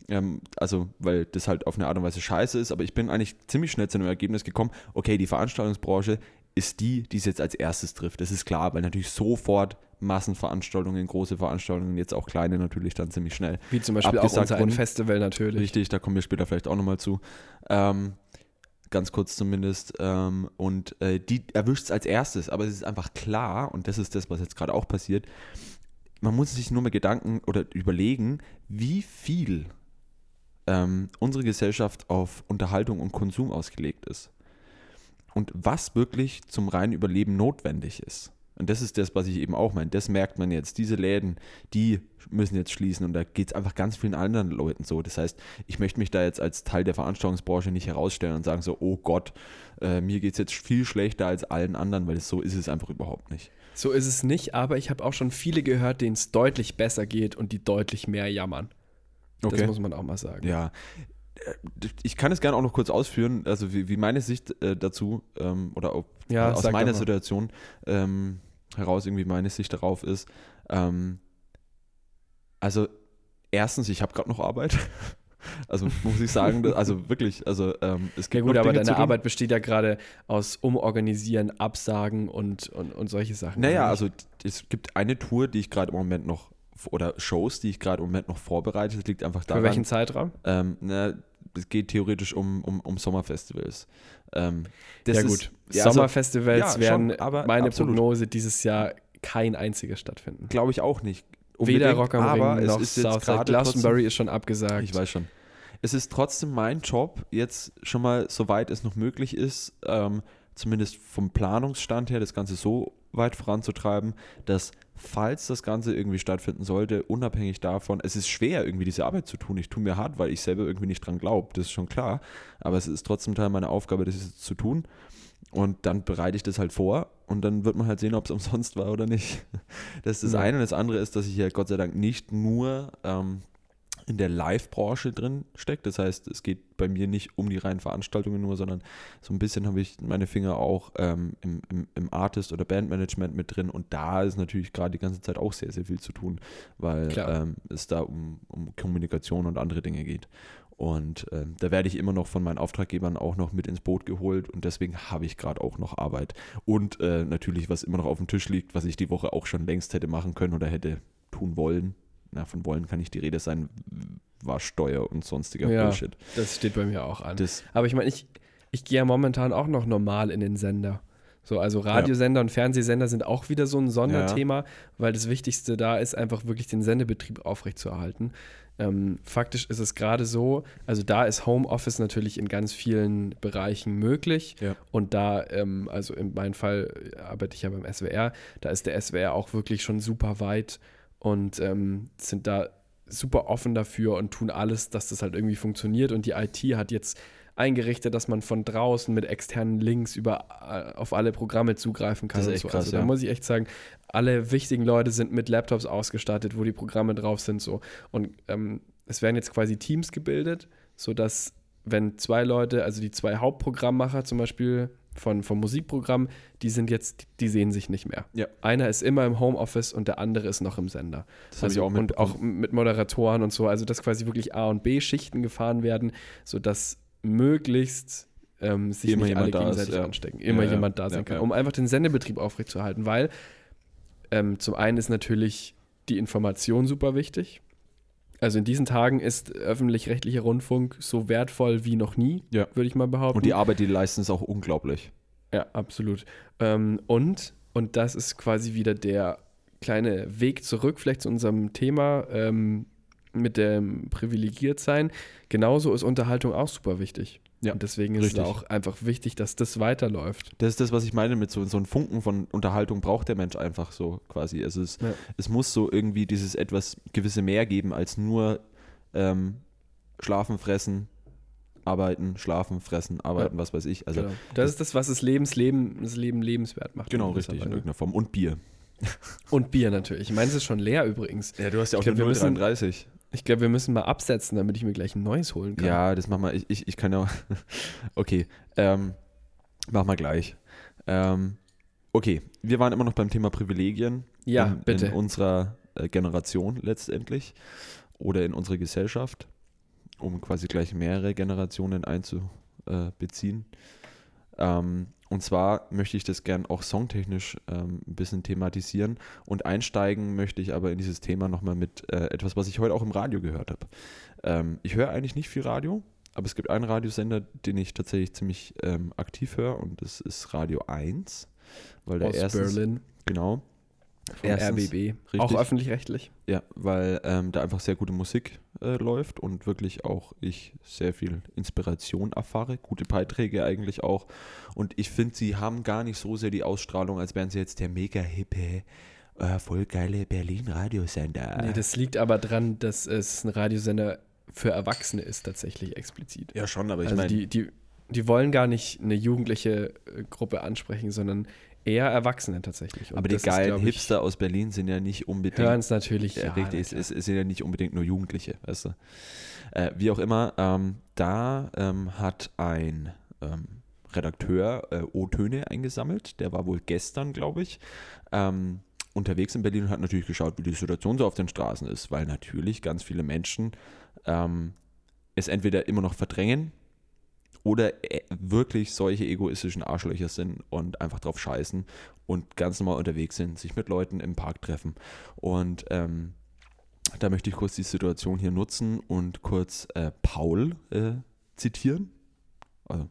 Ähm, also, weil das halt auf eine Art und Weise scheiße ist, aber ich bin eigentlich ziemlich schnell zu einem Ergebnis gekommen, okay, die Veranstaltungsbranche ist die, die es jetzt als erstes trifft. Das ist klar, weil natürlich sofort Massenveranstaltungen, große Veranstaltungen, jetzt auch kleine natürlich dann ziemlich schnell. Wie zum Beispiel auch unser ein Festival natürlich. Richtig, da kommen wir später vielleicht auch nochmal zu. Ähm, ganz kurz zumindest. Ähm, und äh, die erwischt es als erstes, aber es ist einfach klar, und das ist das, was jetzt gerade auch passiert, man muss sich nur mal Gedanken oder überlegen, wie viel ähm, unsere Gesellschaft auf Unterhaltung und Konsum ausgelegt ist. Und was wirklich zum reinen Überleben notwendig ist. Und das ist das, was ich eben auch meine. Das merkt man jetzt. Diese Läden, die müssen jetzt schließen und da geht es einfach ganz vielen anderen Leuten so. Das heißt, ich möchte mich da jetzt als Teil der Veranstaltungsbranche nicht herausstellen und sagen so, oh Gott, äh, mir geht es jetzt viel schlechter als allen anderen, weil so ist es einfach überhaupt nicht. So ist es nicht, aber ich habe auch schon viele gehört, denen es deutlich besser geht und die deutlich mehr jammern. Okay. Das muss man auch mal sagen. Ja, ich kann es gerne auch noch kurz ausführen, also wie, wie meine Sicht äh, dazu ähm, oder ob, ja, äh, aus meiner Situation ähm, heraus irgendwie meine Sicht darauf ist. Ähm, also erstens, ich habe gerade noch Arbeit. Also muss ich sagen, also wirklich, also ähm, es gibt. Ja gut, aber deine Arbeit besteht ja gerade aus Umorganisieren, Absagen und, und, und solche Sachen. Naja, also es gibt eine Tour, die ich gerade im Moment noch oder Shows, die ich gerade im Moment noch vorbereite. Das liegt einfach daran. Für welchen Zeitraum? Ähm, na, es geht theoretisch um, um, um Sommerfestivals. Ähm, ja gut, ist, ja, also Sommerfestivals also, ja, werden schon, meine absolut. Prognose dieses Jahr kein einziges stattfinden. Glaube ich auch nicht. Unbedingt, Weder Rock am aber Ring noch es ist Southside. Glastonbury ist schon abgesagt. Ich weiß schon. Es ist trotzdem mein Job, jetzt schon mal, soweit es noch möglich ist, ähm, zumindest vom Planungsstand her, das Ganze so weit voranzutreiben, dass falls das Ganze irgendwie stattfinden sollte, unabhängig davon, es ist schwer, irgendwie diese Arbeit zu tun. Ich tue mir hart, weil ich selber irgendwie nicht dran glaube, das ist schon klar. Aber es ist trotzdem Teil meiner Aufgabe, das zu tun. Und dann bereite ich das halt vor und dann wird man halt sehen, ob es umsonst war oder nicht. Das ist das eine. Und das andere ist, dass ich ja Gott sei Dank nicht nur ähm, in der Live-Branche drin steckt. Das heißt, es geht bei mir nicht um die reinen Veranstaltungen nur, sondern so ein bisschen habe ich meine Finger auch ähm, im, im, im, Artist- oder Bandmanagement mit drin. Und da ist natürlich gerade die ganze Zeit auch sehr, sehr viel zu tun, weil ähm, es da um, um Kommunikation und andere Dinge geht. Und äh, da werde ich immer noch von meinen Auftraggebern auch noch mit ins Boot geholt und deswegen habe ich gerade auch noch Arbeit. Und äh, natürlich, was immer noch auf dem Tisch liegt, was ich die Woche auch schon längst hätte machen können oder hätte tun wollen, na, von wollen kann nicht die Rede sein, war Steuer und sonstiger ja, Bullshit. Das steht bei mir auch an. Das Aber ich meine, ich, ich gehe ja momentan auch noch normal in den Sender. So, also Radiosender ja. und Fernsehsender sind auch wieder so ein Sonderthema, ja. weil das Wichtigste da ist, einfach wirklich den Sendebetrieb aufrechtzuerhalten. Ähm, faktisch ist es gerade so, also da ist Homeoffice natürlich in ganz vielen Bereichen möglich. Ja. Und da, ähm, also in meinem Fall arbeite ich ja beim SWR, da ist der SWR auch wirklich schon super weit und ähm, sind da super offen dafür und tun alles, dass das halt irgendwie funktioniert. Und die IT hat jetzt eingerichtet, dass man von draußen mit externen Links über, äh, auf alle Programme zugreifen kann. Das ist echt so. krass, also, ja. Da muss ich echt sagen, alle wichtigen Leute sind mit Laptops ausgestattet, wo die Programme drauf sind. So. Und ähm, es werden jetzt quasi Teams gebildet, sodass wenn zwei Leute, also die zwei Hauptprogrammmacher zum Beispiel, von, vom Musikprogramm, die sind jetzt, die sehen sich nicht mehr. Ja. Einer ist immer im Homeoffice und der andere ist noch im Sender. Das also, ich auch und auch mit Moderatoren und so, also dass quasi wirklich A und B-Schichten gefahren werden, sodass möglichst ähm, sich Immer nicht alle jemand da ist, gegenseitig ja. anstecken. Immer Ja, jemand da sein kann, um einfach den Sendebetrieb aufrechtzuerhalten, weil ähm, zum einen ist natürlich die Information super wichtig. Also in diesen Tagen ist öffentlich-rechtlicher Rundfunk so wertvoll wie noch nie, Ja. würde ich mal behaupten. Und die Arbeit, die die leisten, ist auch unglaublich. Ja, absolut. Ähm, und, und das ist quasi wieder der kleine Weg zurück, vielleicht zu unserem Thema ähm, mit dem Privilegiertsein. Genauso ist Unterhaltung auch super wichtig. Ja, und deswegen ist richtig. es auch einfach wichtig, dass das weiterläuft. Das ist das, was ich meine mit so, so einem Funken von Unterhaltung braucht der Mensch einfach so quasi. Also es, Ja. es muss so irgendwie dieses etwas gewisse mehr geben als nur ähm, schlafen, fressen, arbeiten, schlafen, fressen, arbeiten, was weiß ich. Also genau. Das ist das, was das, Lebens, Leben, das Leben lebenswert macht. genau richtig in Weise. irgendeiner Form. Und Bier. Und Bier natürlich. Ich meine, es ist schon leer übrigens. Ja, du hast ja auch glaub, müssen- 033. Ich glaube, wir müssen mal absetzen, damit ich mir gleich ein neues holen kann. Ja, das mach mal. Ich, ich, ich kann ja. Okay. Ähm, mach mal gleich. Ähm, okay, wir waren immer noch beim Thema Privilegien. Ja, in, bitte. In unserer äh, Generation letztendlich. Oder in unserer Gesellschaft. Um quasi gleich mehrere Generationen einzubeziehen. Ähm, und zwar möchte ich das gern auch songtechnisch ähm, ein bisschen thematisieren. Und einsteigen möchte ich aber in dieses Thema nochmal mit äh, etwas, was ich heute auch im Radio gehört habe. Ähm, ich höre eigentlich nicht viel Radio, aber es gibt einen Radiosender, den ich tatsächlich ziemlich ähm, aktiv höre und das ist Radio 1. Weil der Aus erstens, Berlin, Genau. Vom Erstens, RBB. Auch richtig. öffentlich-rechtlich. Ja, weil ähm, da einfach sehr gute Musik äh, läuft und wirklich auch ich sehr viel Inspiration erfahre, gute Beiträge eigentlich auch. Und ich finde, sie haben gar nicht so sehr die Ausstrahlung, als wären sie jetzt der mega hippe, äh, voll geile Berlin-Radiosender. Nee, das liegt aber dran, dass es ein Radiosender für Erwachsene ist, tatsächlich explizit. ja, schon, aber ich also meine, die, die, die wollen gar nicht eine jugendliche äh, Gruppe ansprechen, sondern eher Erwachsene tatsächlich. Und aber die ist, geilen ich, Hipster aus Berlin sind ja nicht unbedingt. hören es natürlich. Ja, Ja, richtig, es, es, es sind ja nicht unbedingt nur Jugendliche, weißt du. Äh, wie auch immer, ähm, da ähm, hat ein ähm, Redakteur äh, O-Töne eingesammelt, der war wohl gestern, glaube ich, ähm, unterwegs in Berlin und hat natürlich geschaut, wie die Situation so auf den Straßen ist, weil natürlich ganz viele Menschen ähm, es entweder immer noch verdrängen oder äh, wirklich solche egoistischen Arschlöcher sind und einfach drauf scheißen und ganz normal unterwegs sind, sich mit Leuten im Park treffen. Und ähm, da möchte ich kurz die Situation hier nutzen und kurz äh, Paul äh, zitieren. Also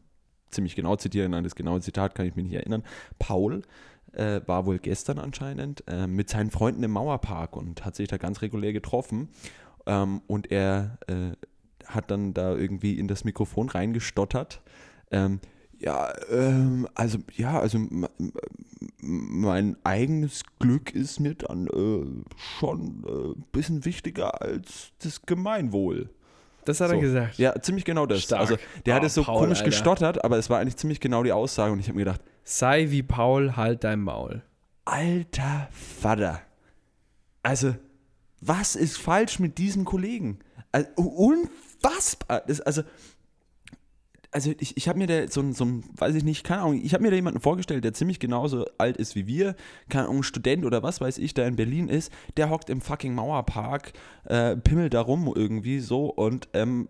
ziemlich genau zitieren, an das genaue Zitat kann ich mich nicht erinnern. Paul äh, war wohl gestern anscheinend äh, mit seinen Freunden im Mauerpark und hat sich da ganz regulär getroffen. Ähm, und er äh, hat dann da irgendwie in das Mikrofon reingestottert. Ähm, ja, ähm, also, ja, also mein eigenes Glück ist mir dann äh, schon ein äh, bisschen wichtiger als das Gemeinwohl. Das hat er So. gesagt. Ja, ziemlich genau das. Stark. Also, der hat Oh, es so Paul, komisch Alter. gestottert, aber es war eigentlich ziemlich genau die Aussage und ich habe mir gedacht, Sei wie Paul, halt dein Maul. alter Vater. Also, was ist falsch mit diesem Kollegen? Also, unfassbar. Das, also, also ich, ich habe mir da so ein, so weiß ich nicht, keine Ahnung, ich habe mir da jemanden vorgestellt, der ziemlich genauso alt ist wie wir, keine Ahnung, Student oder was weiß ich, der in Berlin ist, der hockt im fucking Mauerpark, äh, pimmelt da rum irgendwie so und ähm,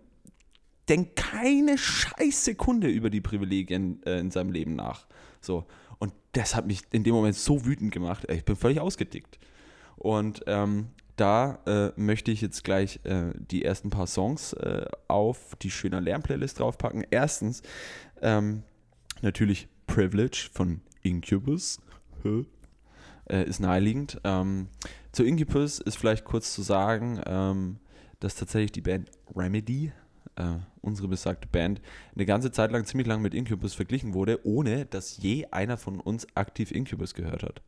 denkt keine scheiß Sekunde über die Privilegien äh, in seinem Leben nach. So. Und das hat mich in dem Moment so wütend gemacht. Ich bin völlig ausgedickt. Und ähm, da äh, möchte ich jetzt gleich äh, die ersten paar Songs äh, auf die schöner Lärm-Playlist draufpacken. Erstens ähm, natürlich Privilege von Incubus. Äh, ist naheliegend. Ähm, zu Incubus ist vielleicht kurz zu sagen, ähm, dass tatsächlich die Band Remedy, äh, unsere besagte Band, eine ganze Zeit lang ziemlich lang mit Incubus verglichen wurde, ohne dass je einer von uns aktiv Incubus gehört hat.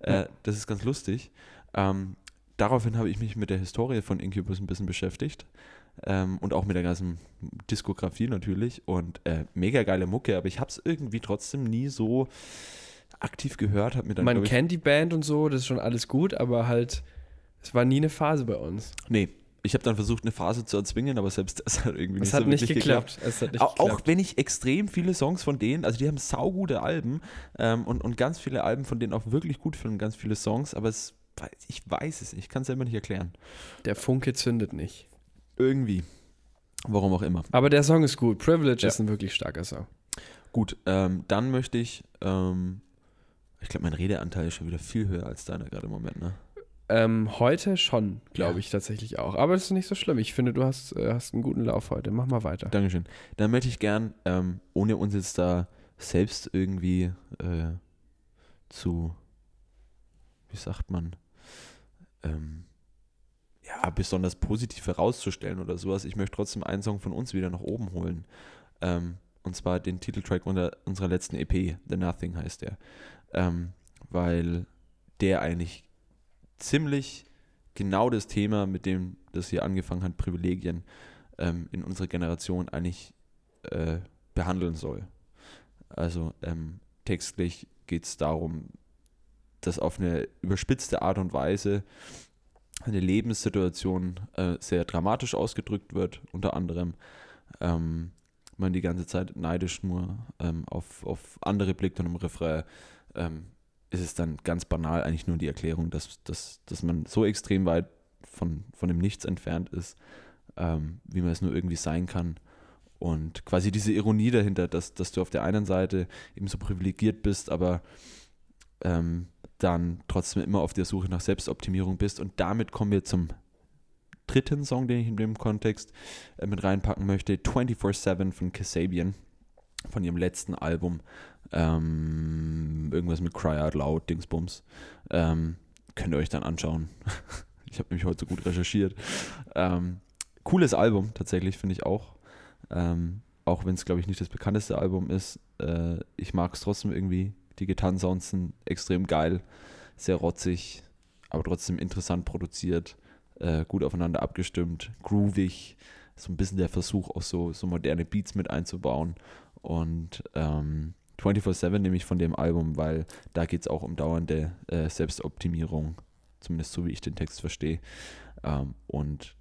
Äh, das ist ganz lustig. Ähm, daraufhin habe ich mich mit der Historie von Incubus ein bisschen beschäftigt. Ähm, und auch mit der ganzen Diskografie natürlich. Und äh, mega geile Mucke, aber ich habe es irgendwie trotzdem nie so aktiv gehört. Hab mir dann, Man ich, kennt die Band und so, das ist schon alles gut, aber halt, es war nie eine Phase bei uns. Nee, Ich habe dann versucht, eine Phase zu erzwingen, aber selbst das hat irgendwie nicht hat so nicht geklappt. geklappt. Es hat nicht Auch, geklappt. auch wenn ich extrem viele Songs von denen, also die haben saugute Alben ähm, und, und ganz viele Alben von denen auch wirklich gut finde und ganz viele Songs, aber es, ich weiß es nicht, ich kann es selber nicht erklären. Der Funke zündet nicht. Irgendwie. Warum auch immer. Aber der Song ist gut. Privilege Ja. ist ein wirklich starker Song. Gut, ähm, dann möchte ich, ähm, ich glaube, mein Redeanteil ist schon wieder viel höher als deiner gerade im Moment, ne? Ähm, heute schon, glaube Ja. ich tatsächlich auch. Aber das ist nicht so schlimm. Ich finde, du hast, äh, hast einen guten Lauf heute. Mach mal weiter. Dankeschön. Dann möchte ich gern, ähm, ohne uns jetzt da selbst irgendwie äh, zu, wie sagt man, ähm, ja, besonders positiv herauszustellen oder sowas. Ich möchte trotzdem einen Song von uns wieder nach oben holen. Ähm, und zwar den Titeltrack unter unserer letzten EP, The Nothing heißt der. Ähm, weil der eigentlich ziemlich genau das Thema, mit dem das hier angefangen hat, Privilegien, ähm, in unserer Generation eigentlich äh, behandeln soll. Also ähm, textlich geht es darum, dass auf eine überspitzte Art und Weise eine Lebenssituation äh, sehr dramatisch ausgedrückt wird, unter anderem ähm, man die ganze Zeit neidisch nur ähm, auf, auf andere blickt und im Refrain ähm, ist es dann ganz banal eigentlich nur die Erklärung, dass, dass, dass man so extrem weit von, von dem Nichts entfernt ist, ähm, wie man es nur irgendwie sein kann. Und quasi diese Ironie dahinter, dass, dass du auf der einen Seite eben so privilegiert bist, aber ähm, dann trotzdem immer auf der Suche nach Selbstoptimierung bist. Und damit kommen wir zum dritten Song, den ich in dem Kontext äh, mit reinpacken möchte: 24-7 von Kasabian, von ihrem letzten Album. Ähm, irgendwas mit Cry Out Loud, Dingsbums. Ähm, könnt ihr euch dann anschauen. ich habe nämlich heute so gut recherchiert. Ähm, cooles Album, tatsächlich, finde ich auch. Ähm, auch wenn es, glaube ich, nicht das bekannteste Album ist. Äh, ich mag es trotzdem irgendwie. Die Gitarrensounds extrem geil, sehr rotzig, aber trotzdem interessant produziert, äh, gut aufeinander abgestimmt, groovig. So ein bisschen der Versuch, auch so, so moderne Beats mit einzubauen. Und ähm, 24-7 nehme ich von dem Album, weil da geht es auch um dauernde äh, Selbstoptimierung, zumindest so wie ich den Text verstehe. Ähm, und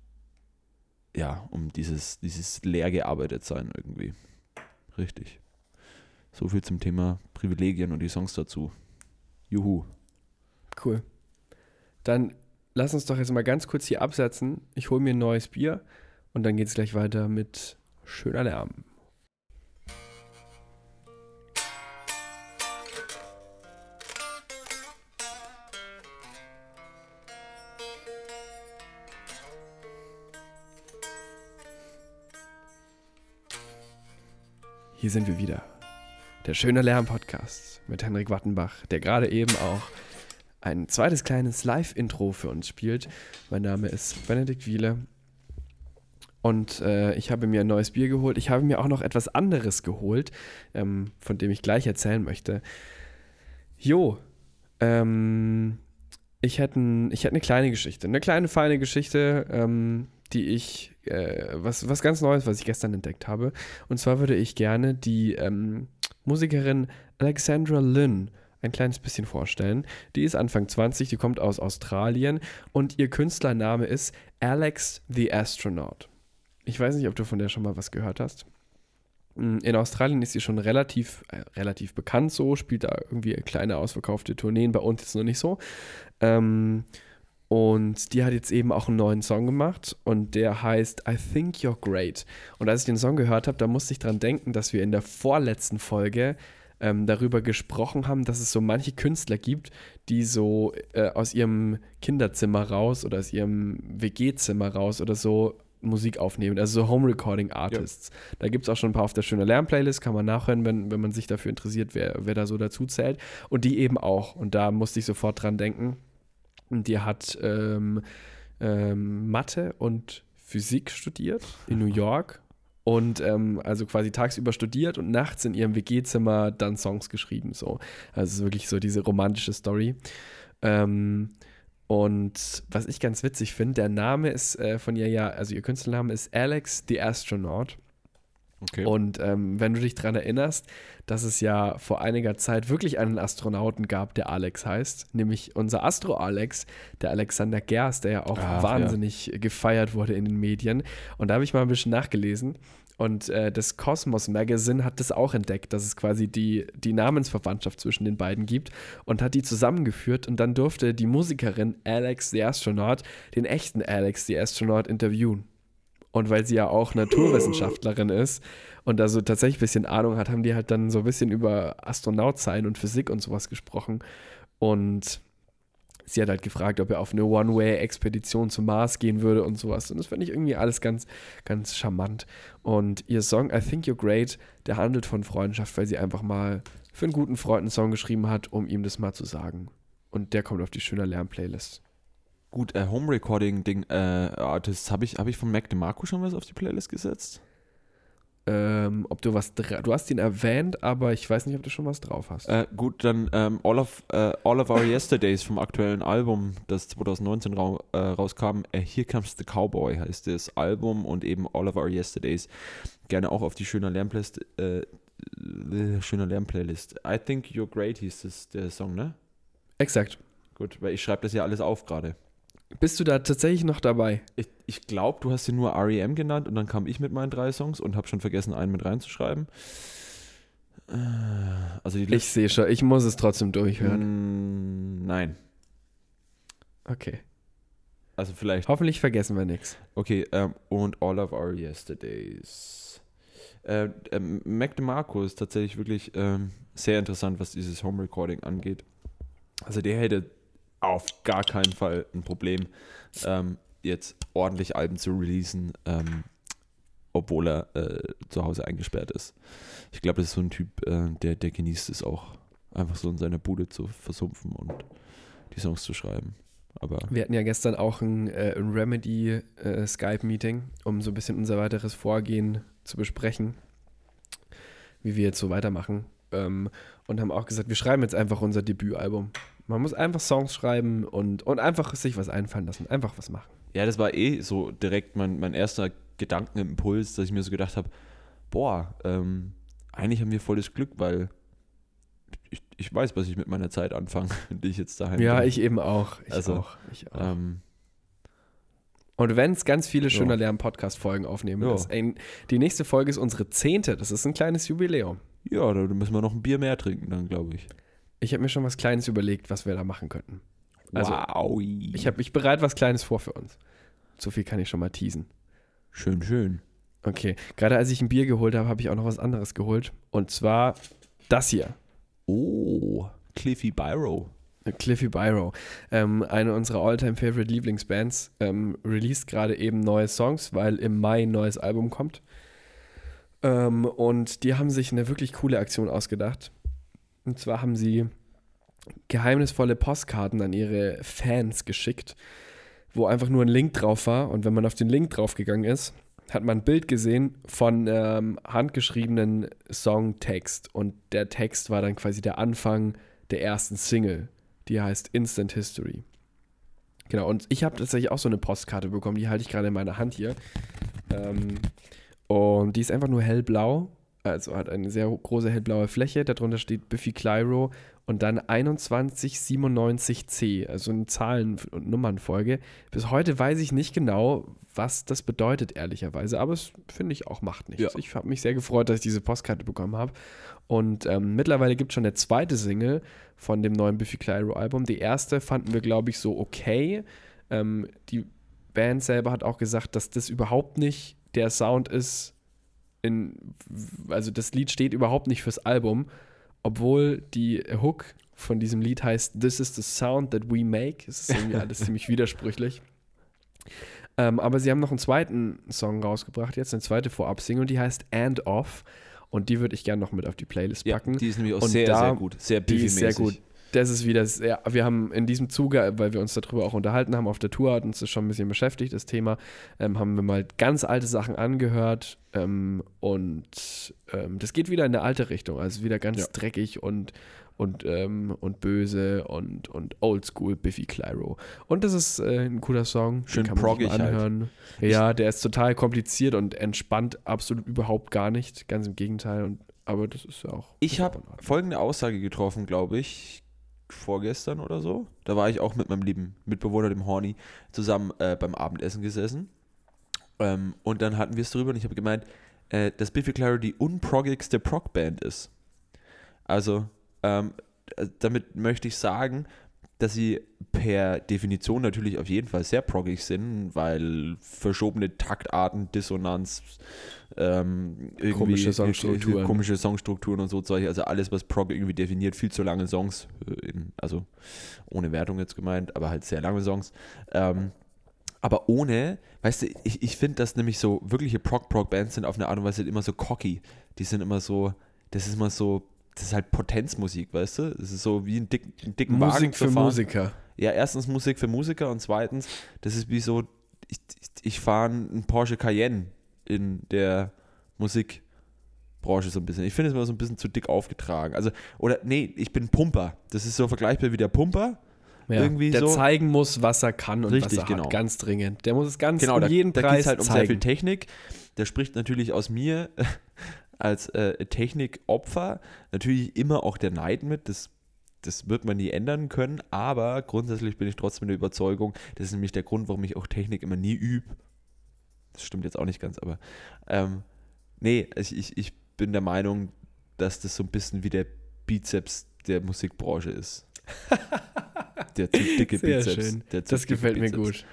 ja, um dieses, dieses leer gearbeitet sein irgendwie. Richtig. So viel zum Thema Privilegien und die Songs dazu. Juhu. Cool. Dann lass uns doch jetzt mal ganz kurz hier absetzen. Ich hole mir ein neues Bier und dann geht es gleich weiter mit schöner Lärm. Hier sind wir wieder. Der Schöne Lärm Podcast mit Henrik Wattenbach, der gerade eben auch ein zweites kleines Live-Intro für uns spielt. Mein Name ist Benedikt Wiele und äh, ich habe mir ein neues Bier geholt. Ich habe mir auch noch etwas anderes geholt, ähm, von dem ich gleich erzählen möchte. Jo, ähm, ich hätte ich hätt eine kleine Geschichte, eine kleine feine Geschichte, ähm, die ich, äh, was, was ganz Neues, was ich gestern entdeckt habe. Und zwar würde ich gerne die ähm, Musikerin Alexandra Lynn ein kleines bisschen vorstellen. Die ist Anfang 20, die kommt aus Australien und ihr Künstlername ist Alex the Astronaut. Ich weiß nicht, ob du von der schon mal was gehört hast. In Australien ist sie schon relativ, äh, relativ bekannt so, spielt da irgendwie kleine ausverkaufte Tourneen, bei uns jetzt noch nicht so. Ähm, und die hat jetzt eben auch einen neuen Song gemacht und der heißt I Think You're Great. Und als ich den Song gehört habe, da musste ich dran denken, dass wir in der vorletzten Folge ähm, darüber gesprochen haben, dass es so manche Künstler gibt, die so äh, aus ihrem Kinderzimmer raus oder aus ihrem WG-Zimmer raus oder so Musik aufnehmen, also so Home Recording Artists. Ja. Da gibt es auch schon ein paar auf der schöne Lärm-Playlist, kann man nachhören, wenn, wenn man sich dafür interessiert, wer, wer da so dazu zählt. Und die eben auch. Und da musste ich sofort dran denken. Und die hat ähm, ähm, Mathe und Physik studiert in New York und ähm, also quasi tagsüber studiert und nachts in ihrem WG-Zimmer dann Songs geschrieben. So. Also wirklich so diese romantische Story. Ähm, und was ich ganz witzig finde, der Name ist äh, von ihr ja, also ihr Künstlername ist Alex the Astronaut. Okay. Und ähm, wenn du dich daran erinnerst, dass es ja vor einiger Zeit wirklich einen Astronauten gab, der Alex heißt, nämlich unser Astro-Alex, der Alexander Gerst, der ja auch Ach, wahnsinnig ja. gefeiert wurde in den Medien. Und da habe ich mal ein bisschen nachgelesen. Und äh, das Cosmos Magazine hat das auch entdeckt, dass es quasi die, die Namensverwandtschaft zwischen den beiden gibt und hat die zusammengeführt. Und dann durfte die Musikerin Alex the Astronaut den echten Alex the Astronaut interviewen. Und weil sie ja auch Naturwissenschaftlerin ist und also tatsächlich ein bisschen Ahnung hat, haben die halt dann so ein bisschen über Astronaut sein und Physik und sowas gesprochen. Und sie hat halt gefragt, ob er auf eine One-Way-Expedition zum Mars gehen würde und sowas. Und das fand ich irgendwie alles ganz, ganz charmant. Und ihr Song I Think You're Great, der handelt von Freundschaft, weil sie einfach mal für einen guten Freund einen Song geschrieben hat, um ihm das mal zu sagen. Und der kommt auf die schöne Lernplaylist. Gut, äh, Home Recording Ding, äh, Artists, habe ich, hab ich von Mac DeMarco schon was auf die Playlist gesetzt? Ähm, ob du was, du hast ihn erwähnt, aber ich weiß nicht, ob du schon was drauf hast. Äh, gut, dann ähm, All, of, äh, All of Our Yesterdays vom aktuellen Album, das 2019 ra äh, rauskam. Äh, Here Comes the Cowboy heißt das Album und eben All of Our Yesterdays. Gerne auch auf die schöne Lernplaylist. Äh, schöne Lernplaylist. I Think You're Great hieß das der Song, ne? Exakt. Gut, weil ich schreibe das ja alles auf gerade. Bist du da tatsächlich noch dabei? Ich, ich glaube, du hast ihn nur REM genannt und dann kam ich mit meinen drei Songs und habe schon vergessen, einen mit reinzuschreiben. Äh, also ich sehe schon, ich muss es trotzdem durchhören. Mm, nein. Okay. Also vielleicht. Hoffentlich vergessen wir nichts. Okay, ähm, und All of Our Yesterdays. Äh, äh, Mac DeMarco ist tatsächlich wirklich ähm, sehr interessant, was dieses Home Recording angeht. Also der hätte auf gar keinen Fall ein Problem, ähm, jetzt ordentlich Alben zu releasen, ähm, obwohl er äh, zu Hause eingesperrt ist. Ich glaube, das ist so ein Typ, äh, der, der genießt es auch, einfach so in seiner Bude zu versumpfen und die Songs zu schreiben. Aber wir hatten ja gestern auch ein, äh, ein Remedy-Skype-Meeting, äh, um so ein bisschen unser weiteres Vorgehen zu besprechen, wie wir jetzt so weitermachen. Ähm, und haben auch gesagt, wir schreiben jetzt einfach unser Debütalbum. Man muss einfach Songs schreiben und, und einfach sich was einfallen lassen, einfach was machen. Ja, das war eh so direkt mein, mein erster Gedankenimpuls, dass ich mir so gedacht habe, boah, ähm, eigentlich haben wir volles Glück, weil ich, ich weiß, was ich mit meiner Zeit anfange, die ich jetzt daheim Ja, bin. ich eben auch. Ich also, auch. Ich auch. Ähm, und wenn es ganz viele schöner ja. Lernen-Podcast-Folgen aufnehmen, ja. ist, ey, die nächste Folge ist unsere zehnte. Das ist ein kleines Jubiläum. Ja, da müssen wir noch ein Bier mehr trinken, dann glaube ich. Ich habe mir schon was Kleines überlegt, was wir da machen könnten. Also, wow. Ich habe mich bereit was Kleines vor für uns. So viel kann ich schon mal teasen. Schön, schön. Okay, gerade als ich ein Bier geholt habe, habe ich auch noch was anderes geholt. Und zwar das hier. Oh, Cliffy Byro. Cliffy Byro, ähm, eine unserer Alltime favorite Lieblingsbands, ähm, released gerade eben neue Songs, weil im Mai ein neues Album kommt. Ähm, und die haben sich eine wirklich coole Aktion ausgedacht. Und zwar haben sie geheimnisvolle Postkarten an ihre Fans geschickt, wo einfach nur ein Link drauf war. Und wenn man auf den Link draufgegangen ist, hat man ein Bild gesehen von ähm, handgeschriebenen Songtext. Und der Text war dann quasi der Anfang der ersten Single. Die heißt Instant History. Genau, und ich habe tatsächlich auch so eine Postkarte bekommen, die halte ich gerade in meiner Hand hier. Ähm, und die ist einfach nur hellblau also hat eine sehr große hellblaue Fläche, darunter steht Biffy Clyro und dann 2197C, also eine Zahlen- und Nummernfolge. Bis heute weiß ich nicht genau, was das bedeutet, ehrlicherweise, aber es finde ich auch macht nichts. Ja. Ich habe mich sehr gefreut, dass ich diese Postkarte bekommen habe. Und ähm, mittlerweile gibt es schon eine zweite Single von dem neuen Biffy Clyro Album. Die erste fanden wir, glaube ich, so okay. Ähm, die Band selber hat auch gesagt, dass das überhaupt nicht der Sound ist, in, also das Lied steht überhaupt nicht fürs Album, obwohl die Hook von diesem Lied heißt This is the sound that we make. Es ist irgendwie alles ziemlich widersprüchlich. Ähm, aber sie haben noch einen zweiten Song rausgebracht, jetzt eine zweite Vorab-Single, die heißt And Off. Und die würde ich gerne noch mit auf die Playlist packen. Ja, die ist nämlich auch und sehr, da, sehr gut. Sehr die ist sehr gut. Das ist wieder, ja, wir haben in diesem Zuge, weil wir uns darüber auch unterhalten haben auf der Tour, hat uns das schon ein bisschen beschäftigt, das Thema, ähm, haben wir mal ganz alte Sachen angehört ähm, und ähm, das geht wieder in eine alte Richtung, also wieder ganz ja. dreckig und, und, ähm, und böse und, und oldschool Biffy Clyro. Und das ist äh, ein cooler Song. Schön den kann man halt. anhören. Halt. Ja, der ist total kompliziert und entspannt absolut überhaupt gar nicht. Ganz im Gegenteil. Und, aber das ist ja auch. Ich habe folgende Aussage getroffen, glaube ich, vorgestern oder so. Da war ich auch mit meinem lieben Mitbewohner, dem Horny, zusammen äh, beim Abendessen gesessen. Ähm, und dann hatten wir es drüber und ich habe gemeint, äh, dass Biffy Clyro die unproggigste Prog-Band ist. Also, ähm, äh, damit möchte ich sagen, dass sie per Definition natürlich auf jeden Fall sehr proggig sind, weil verschobene Taktarten, Dissonanz, ähm, komische Songstrukturen. komische Songstrukturen und so Zeug, also alles, was Prog irgendwie definiert, viel zu lange Songs, äh, in, also ohne Wertung jetzt gemeint, aber halt sehr lange Songs. Ähm, aber ohne, weißt du, ich, ich finde, dass nämlich so wirkliche Prog-Prog-Bands sind auf eine Art und Weise immer so cocky. Die sind immer so, das ist immer so das ist halt Potenzmusik, weißt du? Das ist so wie ein, dick, ein dicken Musik Wagen für Musiker. Ja, erstens Musik für Musiker und zweitens, das ist wie so, ich, ich, ich fahre einen Porsche Cayenne in der Musikbranche so ein bisschen. Ich finde es immer so ein bisschen zu dick aufgetragen. Also, oder nee, ich bin Pumper. Das ist so vergleichbar wie der Pumper. Ja, irgendwie der so. zeigen muss, was er kann und Richtig, was er genau. hat, ganz dringend. Der muss es ganz genau, um jeden da, Preis da halt um zeigen. sehr viel Technik. Der spricht natürlich aus mir als äh, Technikopfer natürlich immer auch der Neid mit. Das, das wird man nie ändern können, aber grundsätzlich bin ich trotzdem der Überzeugung, das ist nämlich der Grund, warum ich auch Technik immer nie übe. Das stimmt jetzt auch nicht ganz, aber ähm, nee, also ich, ich bin der Meinung, dass das so ein bisschen wie der Bizeps der Musikbranche ist. der zu dicke Sehr Bizeps. Schön. das gefällt Bizeps. mir gut.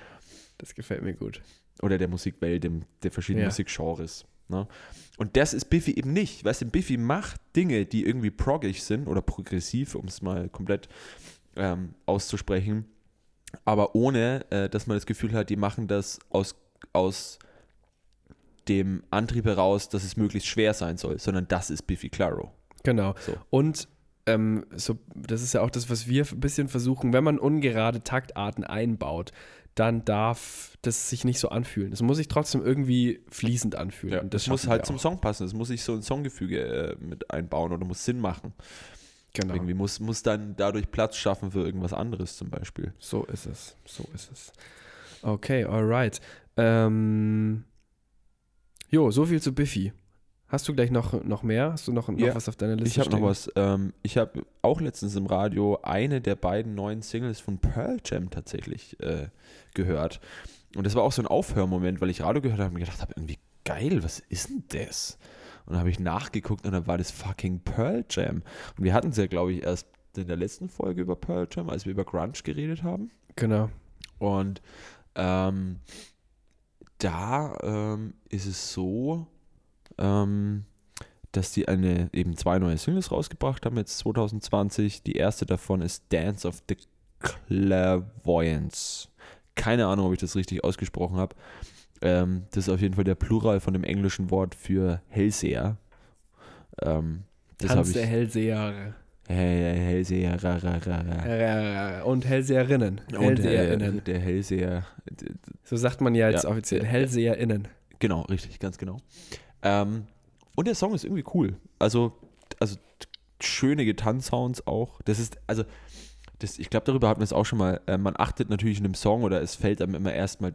Das gefällt mir gut. Oder der Musikwelt, dem, der verschiedenen ja. Musikgenres. Ne? Und das ist Biffy eben nicht. Weißt du, Biffy macht Dinge, die irgendwie proggig sind oder progressiv, um es mal komplett ähm, auszusprechen, aber ohne, äh, dass man das Gefühl hat, die machen das aus, aus dem Antrieb heraus, dass es möglichst schwer sein soll, sondern das ist Biffy Claro. Genau. So. Und ähm, so, das ist ja auch das, was wir ein bisschen versuchen, wenn man ungerade Taktarten einbaut, dann darf das sich nicht so anfühlen. Es muss sich trotzdem irgendwie fließend anfühlen. Ja, und das muss halt zum Song passen. Es muss sich so ein Songgefüge äh, mit einbauen oder muss Sinn machen. Genau. Irgendwie muss, muss dann dadurch Platz schaffen für irgendwas anderes zum Beispiel. So ist es. So ist es. Okay, alright. Ähm, jo, so viel zu Biffy. Hast du gleich noch, noch mehr? Hast du noch, noch ja, was auf deiner Liste? Ich habe noch was. Ähm, ich habe auch letztens im Radio eine der beiden neuen Singles von Pearl Jam tatsächlich äh, gehört. Und das war auch so ein Aufhörmoment, weil ich Radio gehört habe und gedacht habe, irgendwie geil, was ist denn das? Und dann habe ich nachgeguckt und dann war das fucking Pearl Jam. Und wir hatten es ja, glaube ich, erst in der letzten Folge über Pearl Jam, als wir über Grunge geredet haben. Genau. Und ähm, da ähm, ist es so, ähm, dass die eine, eben zwei neue Singles rausgebracht haben, jetzt 2020. Die erste davon ist Dance of the Clairvoyance. Keine Ahnung, ob ich das richtig ausgesprochen habe. Ähm, das ist auf jeden Fall der Plural von dem englischen Wort für Hellseher. Ähm, das Tanz der Hellseher. Hellseher. Und Hellseherinnen. Hellseherinnen. Und der Hellseher. So sagt man ja jetzt ja, offiziell. Hellseherinnen. Genau, richtig, ganz genau. Ähm, und der Song ist irgendwie cool. Also, also schöne Gitarrensounds auch. Das ist, also, das, ich glaube, darüber hatten wir es auch schon mal. Äh, man achtet natürlich in einem Song oder es fällt einem immer erstmal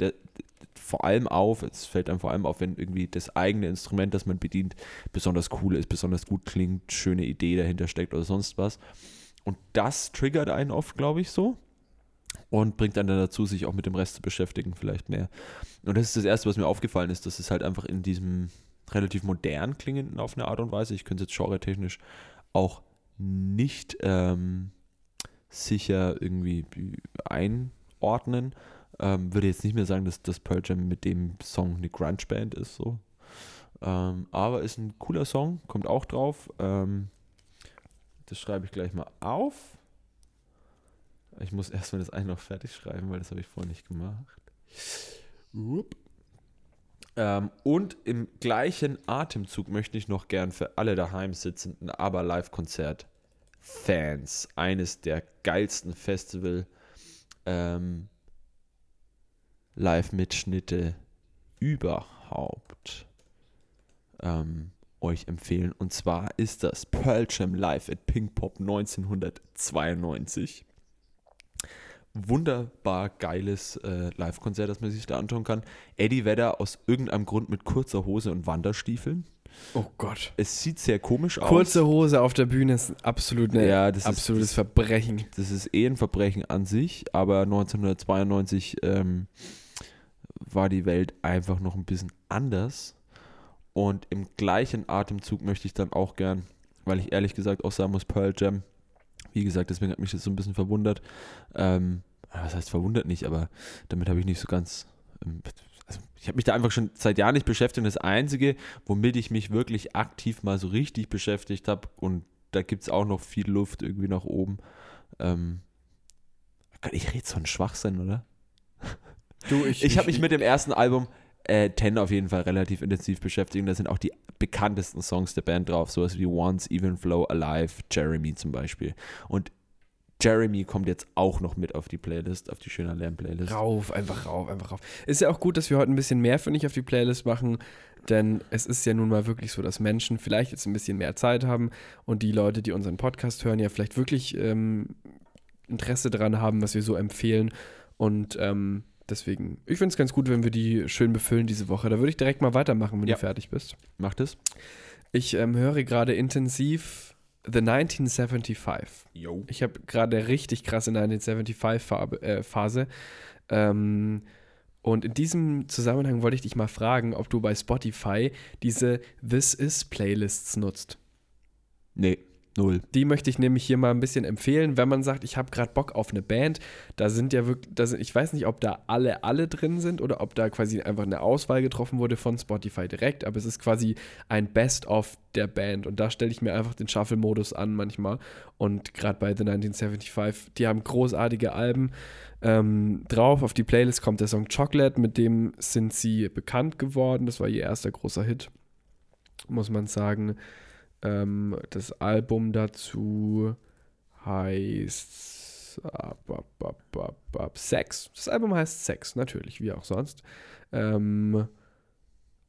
vor allem auf, es fällt einem vor allem auf, wenn irgendwie das eigene Instrument, das man bedient, besonders cool ist, besonders gut klingt, schöne Idee dahinter steckt oder sonst was. Und das triggert einen oft, glaube ich, so. Und bringt einen dann dazu, sich auch mit dem Rest zu beschäftigen, vielleicht mehr. Und das ist das Erste, was mir aufgefallen ist, dass es halt einfach in diesem relativ modern klingenden auf eine Art und Weise. Ich könnte es jetzt genre-technisch auch nicht ähm, sicher irgendwie einordnen. Ähm, würde jetzt nicht mehr sagen, dass das Pearl Jam mit dem Song eine Grunge-Band ist, so. Ähm, aber ist ein cooler Song, kommt auch drauf. Ähm, das schreibe ich gleich mal auf. Ich muss erstmal das eine noch fertig schreiben, weil das habe ich vorher nicht gemacht. Upp. Ähm, und im gleichen Atemzug möchte ich noch gern für alle daheim sitzenden aber Live-Konzert Fans. Eines der geilsten Festival ähm, überhaupt ähm, euch empfehlen. Und zwar ist das Pearl Jam Live at Pink Pop 1992 wunderbar geiles äh, Live-Konzert, das man sich da anschauen kann. Eddie Vedder aus irgendeinem Grund mit kurzer Hose und Wanderstiefeln. Oh Gott. Es sieht sehr komisch aus. Kurze Hose auf der Bühne ist absolut eine, ja, das absolutes ist, Verbrechen. Das ist eh ein Verbrechen an sich, aber 1992 ähm, war die Welt einfach noch ein bisschen anders. Und im gleichen Atemzug möchte ich dann auch gern, weil ich ehrlich gesagt auch sagen muss, Pearl Jam wie gesagt, deswegen hat mich das so ein bisschen verwundert. Ähm, was heißt verwundert nicht, aber damit habe ich nicht so ganz. Ähm, also ich habe mich da einfach schon seit Jahren nicht beschäftigt. Und das Einzige, womit ich mich wirklich aktiv mal so richtig beschäftigt habe, und da gibt es auch noch viel Luft irgendwie nach oben. Ähm, ich rede so ein Schwachsinn, oder? Du, ich, ich habe mich mit dem ersten Album äh, Ten auf jeden Fall relativ intensiv beschäftigt. Und da sind auch die bekanntesten Songs der Band drauf, sowas wie Once, Even Flow, Alive, Jeremy zum Beispiel. Und Jeremy kommt jetzt auch noch mit auf die Playlist, auf die schöner Lärm-Playlist. Rauf, einfach rauf, einfach rauf. Ist ja auch gut, dass wir heute ein bisschen mehr für dich auf die Playlist machen, denn es ist ja nun mal wirklich so, dass Menschen vielleicht jetzt ein bisschen mehr Zeit haben und die Leute, die unseren Podcast hören, ja vielleicht wirklich ähm, Interesse daran haben, was wir so empfehlen. Und ähm, Deswegen, ich finde es ganz gut, wenn wir die schön befüllen diese Woche. Da würde ich direkt mal weitermachen, wenn ja. du fertig bist. Mach das. Ich ähm, höre gerade intensiv The 1975. Yo. Ich habe gerade richtig krasse 1975-Phase. Äh, ähm, und in diesem Zusammenhang wollte ich dich mal fragen, ob du bei Spotify diese This Is Playlists nutzt. Nee. Null. Die möchte ich nämlich hier mal ein bisschen empfehlen, wenn man sagt, ich habe gerade Bock auf eine Band. Da sind ja wirklich, da sind, ich weiß nicht, ob da alle, alle drin sind oder ob da quasi einfach eine Auswahl getroffen wurde von Spotify direkt, aber es ist quasi ein Best-of der Band und da stelle ich mir einfach den Shuffle-Modus an manchmal. Und gerade bei The 1975, die haben großartige Alben ähm, drauf. Auf die Playlist kommt der Song Chocolate, mit dem sind sie bekannt geworden. Das war ihr erster großer Hit, muss man sagen. Ähm, das Album dazu heißt ab, ab, ab, Sex. Das Album heißt Sex, natürlich, wie auch sonst. Ähm,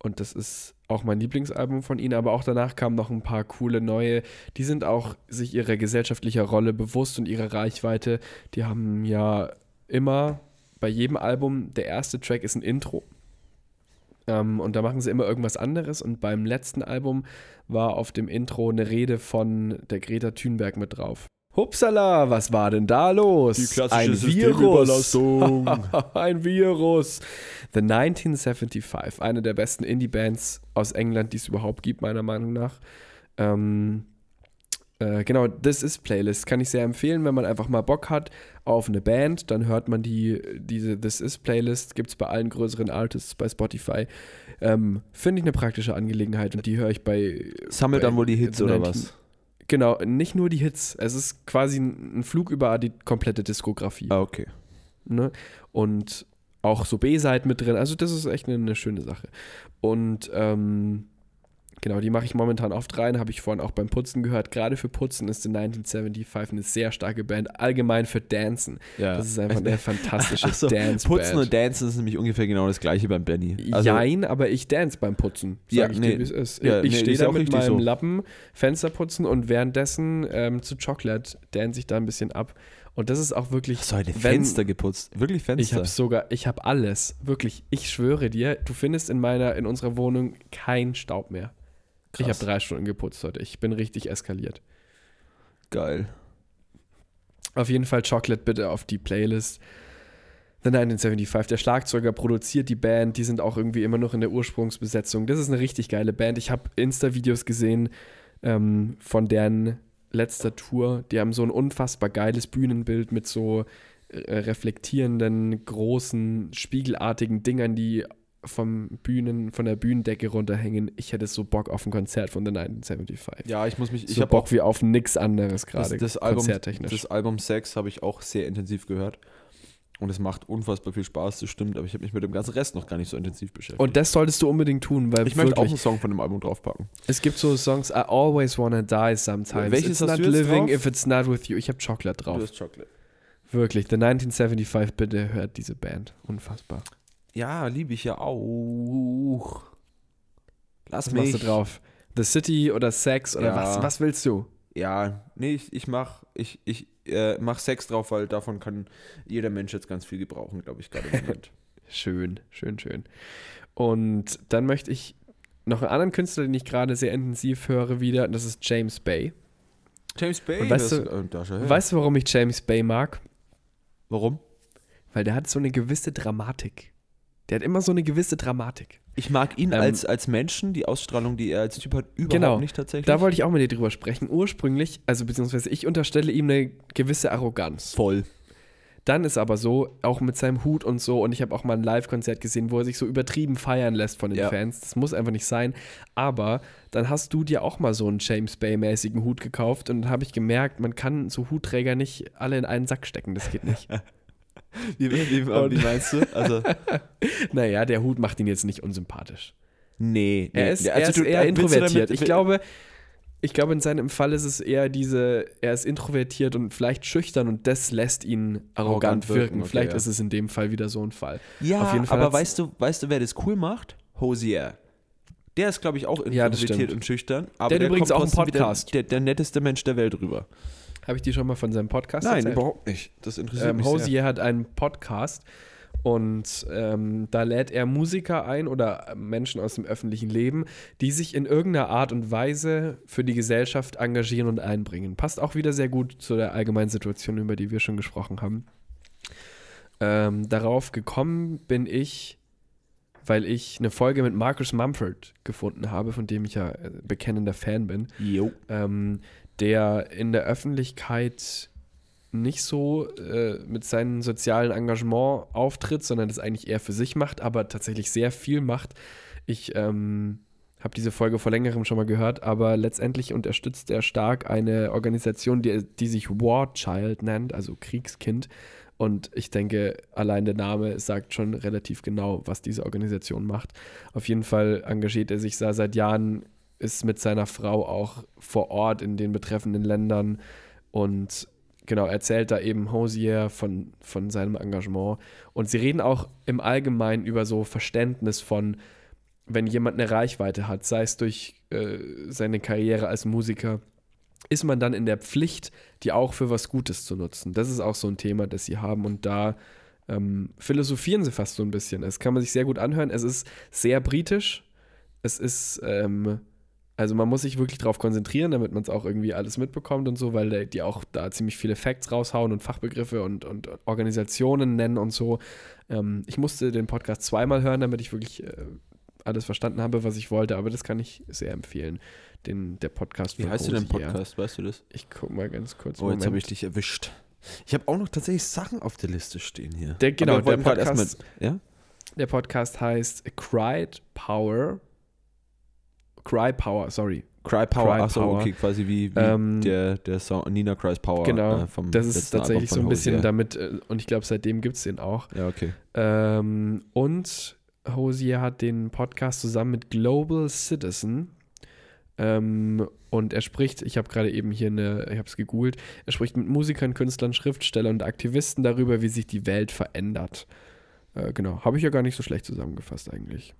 und das ist auch mein Lieblingsalbum von ihnen, aber auch danach kamen noch ein paar coole neue. Die sind auch sich ihrer gesellschaftlicher Rolle bewusst und ihrer Reichweite. Die haben ja immer bei jedem Album, der erste Track ist ein Intro. Ähm, und da machen sie immer irgendwas anderes. Und beim letzten Album war auf dem Intro eine Rede von der Greta Thunberg mit drauf. Hupsala, was war denn da los? Die klassische ein Virus. ein Virus. The 1975, eine der besten Indie-Bands aus England, die es überhaupt gibt, meiner Meinung nach. Ähm, äh, genau, This is Playlist kann ich sehr empfehlen, wenn man einfach mal Bock hat auf eine Band, dann hört man die, diese This is Playlist, gibt es bei allen größeren Artists bei Spotify. Ähm, Finde ich eine praktische Angelegenheit und die höre ich bei. Sammelt bei dann wohl die Hits oder was? Genau, nicht nur die Hits. Es ist quasi ein Flug über die komplette Diskografie. Ah, okay. Ne? Und auch so B-Seiten mit drin. Also, das ist echt eine, eine schöne Sache. Und ähm, Genau, die mache ich momentan oft rein, habe ich vorhin auch beim Putzen gehört. Gerade für Putzen ist die 1975 eine sehr starke Band, allgemein für Dancen. Ja. Das ist einfach eine fantastische so, Dance-Band. Putzen und Dancen ist nämlich ungefähr genau das gleiche beim Benny. Also, Jein, aber ich dance beim Putzen, ja, ich nee, dir, wie es ist. Ja, ich nee, stehe da mit meinem so. Lappen, Fenster putzen und währenddessen ähm, zu Chocolate dance ich da ein bisschen ab. Und das ist auch wirklich. Hast du heute Fenster geputzt? Wirklich Fenster? Ich habe sogar, ich habe alles. Wirklich, ich schwöre dir, du findest in meiner, in unserer Wohnung keinen Staub mehr. Krass. Ich habe drei Stunden geputzt heute. Ich bin richtig eskaliert. Geil. Auf jeden Fall Chocolate bitte auf die Playlist. The 1975, der Schlagzeuger produziert die Band, die sind auch irgendwie immer noch in der Ursprungsbesetzung. Das ist eine richtig geile Band. Ich habe Insta-Videos gesehen ähm, von deren letzter Tour. Die haben so ein unfassbar geiles Bühnenbild mit so äh, reflektierenden, großen, spiegelartigen Dingern, die vom Bühnen, von der Bühnendecke runterhängen. Ich hätte so Bock auf ein Konzert von The 1975. Ja, ich muss mich. Ich so habe Bock wie auf nichts anderes gerade. Das, das, Album, das Album Sex habe ich auch sehr intensiv gehört. Und es macht unfassbar viel Spaß, das stimmt, aber ich habe mich mit dem ganzen Rest noch gar nicht so intensiv beschäftigt. Und das solltest du unbedingt tun, weil ich möchte auch einen Song von dem Album draufpacken. Es gibt so Songs, I always wanna die sometimes. Welches it's hast not du living drauf? if it's not with you. Ich habe Chocolate drauf. Du hast Chocolate. Wirklich, The 1975, bitte hört diese Band. Unfassbar. Ja, liebe ich ja auch. Lass Was mich. machst du drauf? The City oder Sex oder Ja. was, was willst du? Ja, nee, ich, ich mach, ich, ich äh, mach Sex drauf, weil davon kann jeder Mensch jetzt ganz viel gebrauchen, glaube ich, gerade im Moment. Schön, schön, schön. Und dann möchte ich noch einen anderen Künstler, den ich gerade sehr intensiv höre, wieder, und das ist James Bay. James Bay, Und weißt das- du- äh, da schau her. Weißt du, warum ich James Bay mag? warum? Weil der hat so eine gewisse Dramatik. Der hat immer so eine gewisse Dramatik. Ich mag ihn Ähm, als, als Menschen, die Ausstrahlung, die er als Typ hat, überhaupt Genau. nicht tatsächlich. Da wollte ich auch mit dir drüber sprechen. Ursprünglich, also beziehungsweise ich unterstelle ihm eine gewisse Arroganz. voll. Dann ist aber so, auch mit seinem Hut und so, und ich habe auch mal ein Live-Konzert gesehen, wo er sich so übertrieben feiern lässt von den Ja. Fans. Das muss einfach nicht sein. Aber dann hast du dir auch mal so einen James Bay-mäßigen Hut gekauft und dann habe ich gemerkt, man kann so Hutträger nicht alle in einen Sack stecken. Das geht nicht. Wie, wie, wie, meinst du? Also, naja, der Hut macht ihn jetzt nicht unsympathisch. nee. nee. Er ist, Ja, er also ist du- eher introvertiert. ich glaube, ich glaube, in seinem Fall ist es eher diese, er ist introvertiert und vielleicht schüchtern und das lässt ihn arrogant, Arrogant wirken, wirken. okay, vielleicht ja. ist es in dem Fall wieder so ein Fall. Ja, Auf jeden Fall aber weißt du, weißt du, wer das cool macht? Hosier. Der ist, glaube ich, auch Ja, introvertiert stimmt. und schüchtern. Aber Der hat übrigens auch einen trotzdem wieder Podcast. Der, der netteste Mensch der Welt rüber. Habe ich dir schon mal von seinem Podcast Nein, erzählt? überhaupt nicht. Das interessiert Ähm, mich sehr. Hosier hat einen Podcast und ähm, da lädt er Musiker ein oder Menschen aus dem öffentlichen Leben, die sich in irgendeiner Art und Weise für die Gesellschaft engagieren und einbringen. Passt auch wieder sehr gut zu der allgemeinen Situation, über die wir schon gesprochen haben. Ähm, darauf gekommen bin ich, weil ich eine Folge mit Marcus Mumford gefunden habe, von dem ich ja äh, bekennender Fan bin Jo. ähm, der in der Öffentlichkeit nicht so äh, mit seinem sozialen Engagement auftritt, sondern das eigentlich eher für sich macht, aber tatsächlich sehr viel macht. Ich ähm, habe diese Folge vor längerem schon mal gehört, aber letztendlich unterstützt er stark eine Organisation, die, die sich War Child nennt, also Kriegskind. Und ich denke, allein der Name sagt schon relativ genau, was diese Organisation macht. Auf jeden Fall engagiert er sich seit Jahren, ist mit seiner Frau auch vor Ort in den betreffenden Ländern und genau, erzählt da eben Hosier von, von seinem Engagement. Und sie reden auch im Allgemeinen über so Verständnis von, wenn jemand eine Reichweite hat, sei es durch äh, seine Karriere als Musiker, ist man dann in der Pflicht, die auch für was Gutes zu nutzen. Das ist auch so ein Thema, das sie haben und da ähm, philosophieren sie fast so ein bisschen. Das kann man sich sehr gut anhören. Es ist sehr britisch. Es ist, ähm, also man muss sich wirklich darauf konzentrieren, damit man es auch irgendwie alles mitbekommt und so, weil die auch da ziemlich viele Facts raushauen und Fachbegriffe und, und Organisationen nennen und so. Ähm, ich musste den Podcast zweimal hören, damit ich wirklich äh, alles verstanden habe, was ich wollte, aber das kann ich sehr empfehlen. Den, der Podcast Wie heißt du denn. Podcast? Weißt du das? Ich guck mal ganz kurz. Oh, jetzt habe ich dich erwischt. Ich habe auch noch tatsächlich Sachen auf der Liste stehen hier. Der- genau, der Podcast- erstmal- Ja? Der Podcast heißt Cried Power. Cry Power, sorry. Cry Power. Cry Achso, Power. okay, quasi wie, wie Ähm, der, der Song Nina Cries Power. Genau. äh, vom das ist tatsächlich so ein bisschen Hosier. damit, äh, und ich glaube, seitdem gibt es den auch. Ja, okay. Ähm, und Hosier hat den Podcast zusammen mit Global Citizen. Ähm, und er spricht, ich habe gerade eben hier eine, ich habe es gegoogelt, er spricht mit Musikern, Künstlern, Schriftstellern und Aktivisten darüber, wie sich die Welt verändert. Äh, genau, habe ich ja gar nicht so schlecht zusammengefasst eigentlich.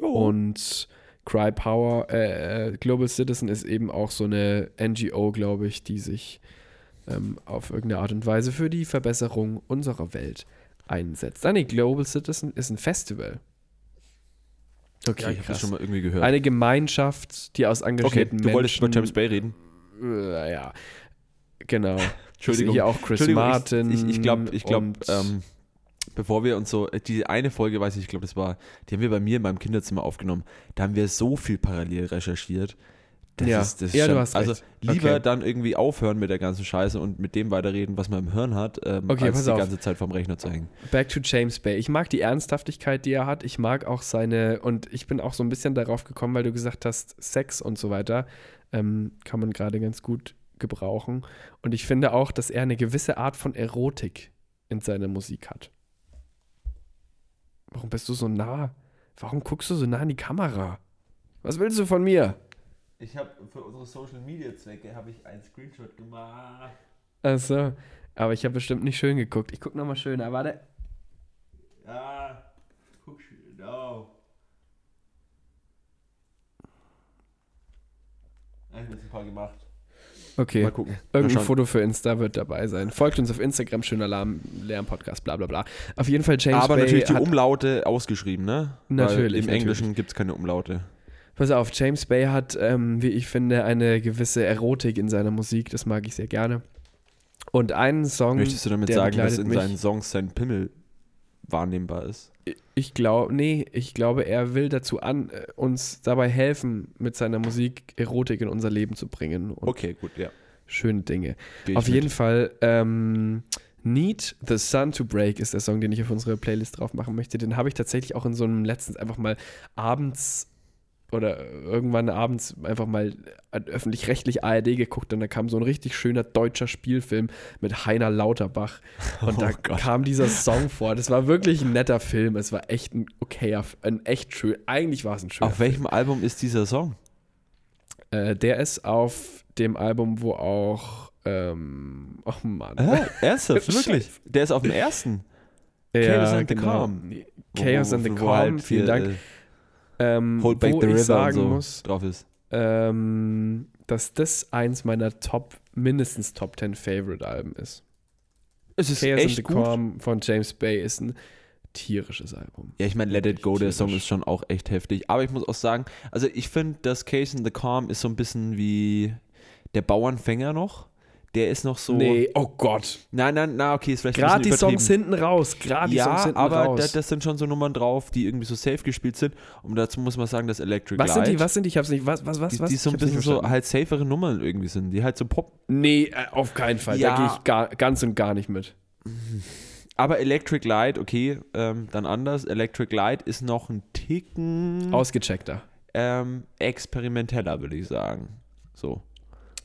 Oh. Und Cry Power, äh, äh, Global Citizen ist eben auch so eine NGO, glaube ich, die sich ähm, auf irgendeine Art und Weise für die Verbesserung unserer Welt einsetzt. Ah, nee, Global Citizen ist ein Festival. Okay, ja, ich habe schon mal irgendwie gehört. Eine Gemeinschaft, die aus okay, engagierten du wolltest über Menschen... James Bay reden. Äh, ja, genau. Entschuldigung. Hier auch Chris Martin. Ich, ich, ich glaube, ich glaub, ähm, bevor wir uns so, äh, die eine Folge, weiß ich, ich glaube, das war, die haben wir bei mir in meinem Kinderzimmer aufgenommen. Da haben wir so viel parallel recherchiert. Das Ja. ist, das ist Ja, du hast Also recht. lieber Okay. dann irgendwie aufhören mit der ganzen Scheiße und mit dem weiterreden, was man im Hirn hat, ähm, Okay, als die auf. ganze Zeit vom Rechner zu hängen. Back to James Bay. Ich mag die Ernsthaftigkeit, die er hat. Ich mag auch seine, und ich bin auch so ein bisschen darauf gekommen, weil du gesagt hast, Sex und so weiter ähm, kann man gerade ganz gut gebrauchen. Und ich finde auch, dass er eine gewisse Art von Erotik in seiner Musik hat. Warum bist du so nah? Warum guckst du so nah in die Kamera? Was willst du von mir? Ich habe für unsere Social Media Zwecke habe ich einen Screenshot gemacht. Achso, aber ich habe bestimmt nicht schön geguckt. Ich gucke nochmal schöner. Warte. Ja, guck schön. No. Ich habe jetzt ein paar gemacht. Okay. Mal gucken. Irgendein Mal. Foto für Insta wird dabei sein. Folgt uns auf Instagram, schöner Alarm, Lärm-Podcast, bla bla bla. Auf jeden Fall James Aber Bay natürlich die Umlaute ausgeschrieben, ne? Natürlich, Weil Im Englischen gibt es keine Umlaute. Pass auf, James Bay hat, ähm, wie ich finde, eine gewisse Erotik in seiner Musik. Das mag ich sehr gerne. Und einen Song, Möchtest du damit sagen, dass in mich- seinen Songs sein Pimmel wahrnehmbar ist? ich glaube, nee, ich glaube, er will dazu an, äh, uns dabei helfen, mit seiner Musik Erotik in unser Leben zu bringen Okay, gut, ja. schöne Dinge. Geh Auf mit. jeden Fall, ähm, Need the Sun to Break ist der Song, den ich auf unsere Playlist drauf machen möchte. Den habe ich tatsächlich auch in so einem letztens einfach mal abends oder irgendwann abends einfach mal öffentlich-rechtlich ARD geguckt und da kam so ein richtig schöner deutscher Spielfilm mit Heiner Lauterbach und Oh da Gott. kam dieser Song vor. Das war wirklich ein netter Film. Es war echt ein okayer, ein echt schön. Eigentlich war es ein schöner Auf welchem Album ist dieser Song? Äh, der ist auf dem Album, wo auch ähm, oh Mann. Äh, ernsthaft, wirklich? Der ist auf dem ersten. Chaos and the Calm. Chaos and the wo halt Calm, vielen viel, Dank. Äh, Ähm, Hold Back the ich River sagen so muss, drauf ist. ähm, dass das eins meiner Top, mindestens Top 10 Favorite Alben ist. Es ist Chaos and echt the gut. Calm von James Bay ist ein tierisches Album. Ja, ich meine, Let It Go, der Tierisch. Song ist schon auch echt heftig. Aber ich muss auch sagen, also ich finde, das Case in the Calm ist so ein bisschen wie der Bauernfänger noch. Der ist noch so. Nee, oh Gott. Nein, nein, na, okay, ist vielleicht Gerade die Songs hinten raus. Gerade die Songs Ja, hinten aber da, raus. das sind schon so Nummern drauf, die irgendwie so safe gespielt sind. Und dazu muss man sagen, dass Electric was sind Light, die, was sind die? Ich hab's nicht, was, was, was, die, was? die so ein bisschen so halt safere Nummern irgendwie sind, die halt so Pop. Nee, äh, auf keinen Fall. Ja. Da gehe ich gar, ganz und gar nicht mit. Aber Electric Light, okay, ähm, dann anders. Electric Light ist noch ein Ticken Ausgecheckter. ähm, experimenteller, würde ich sagen. So.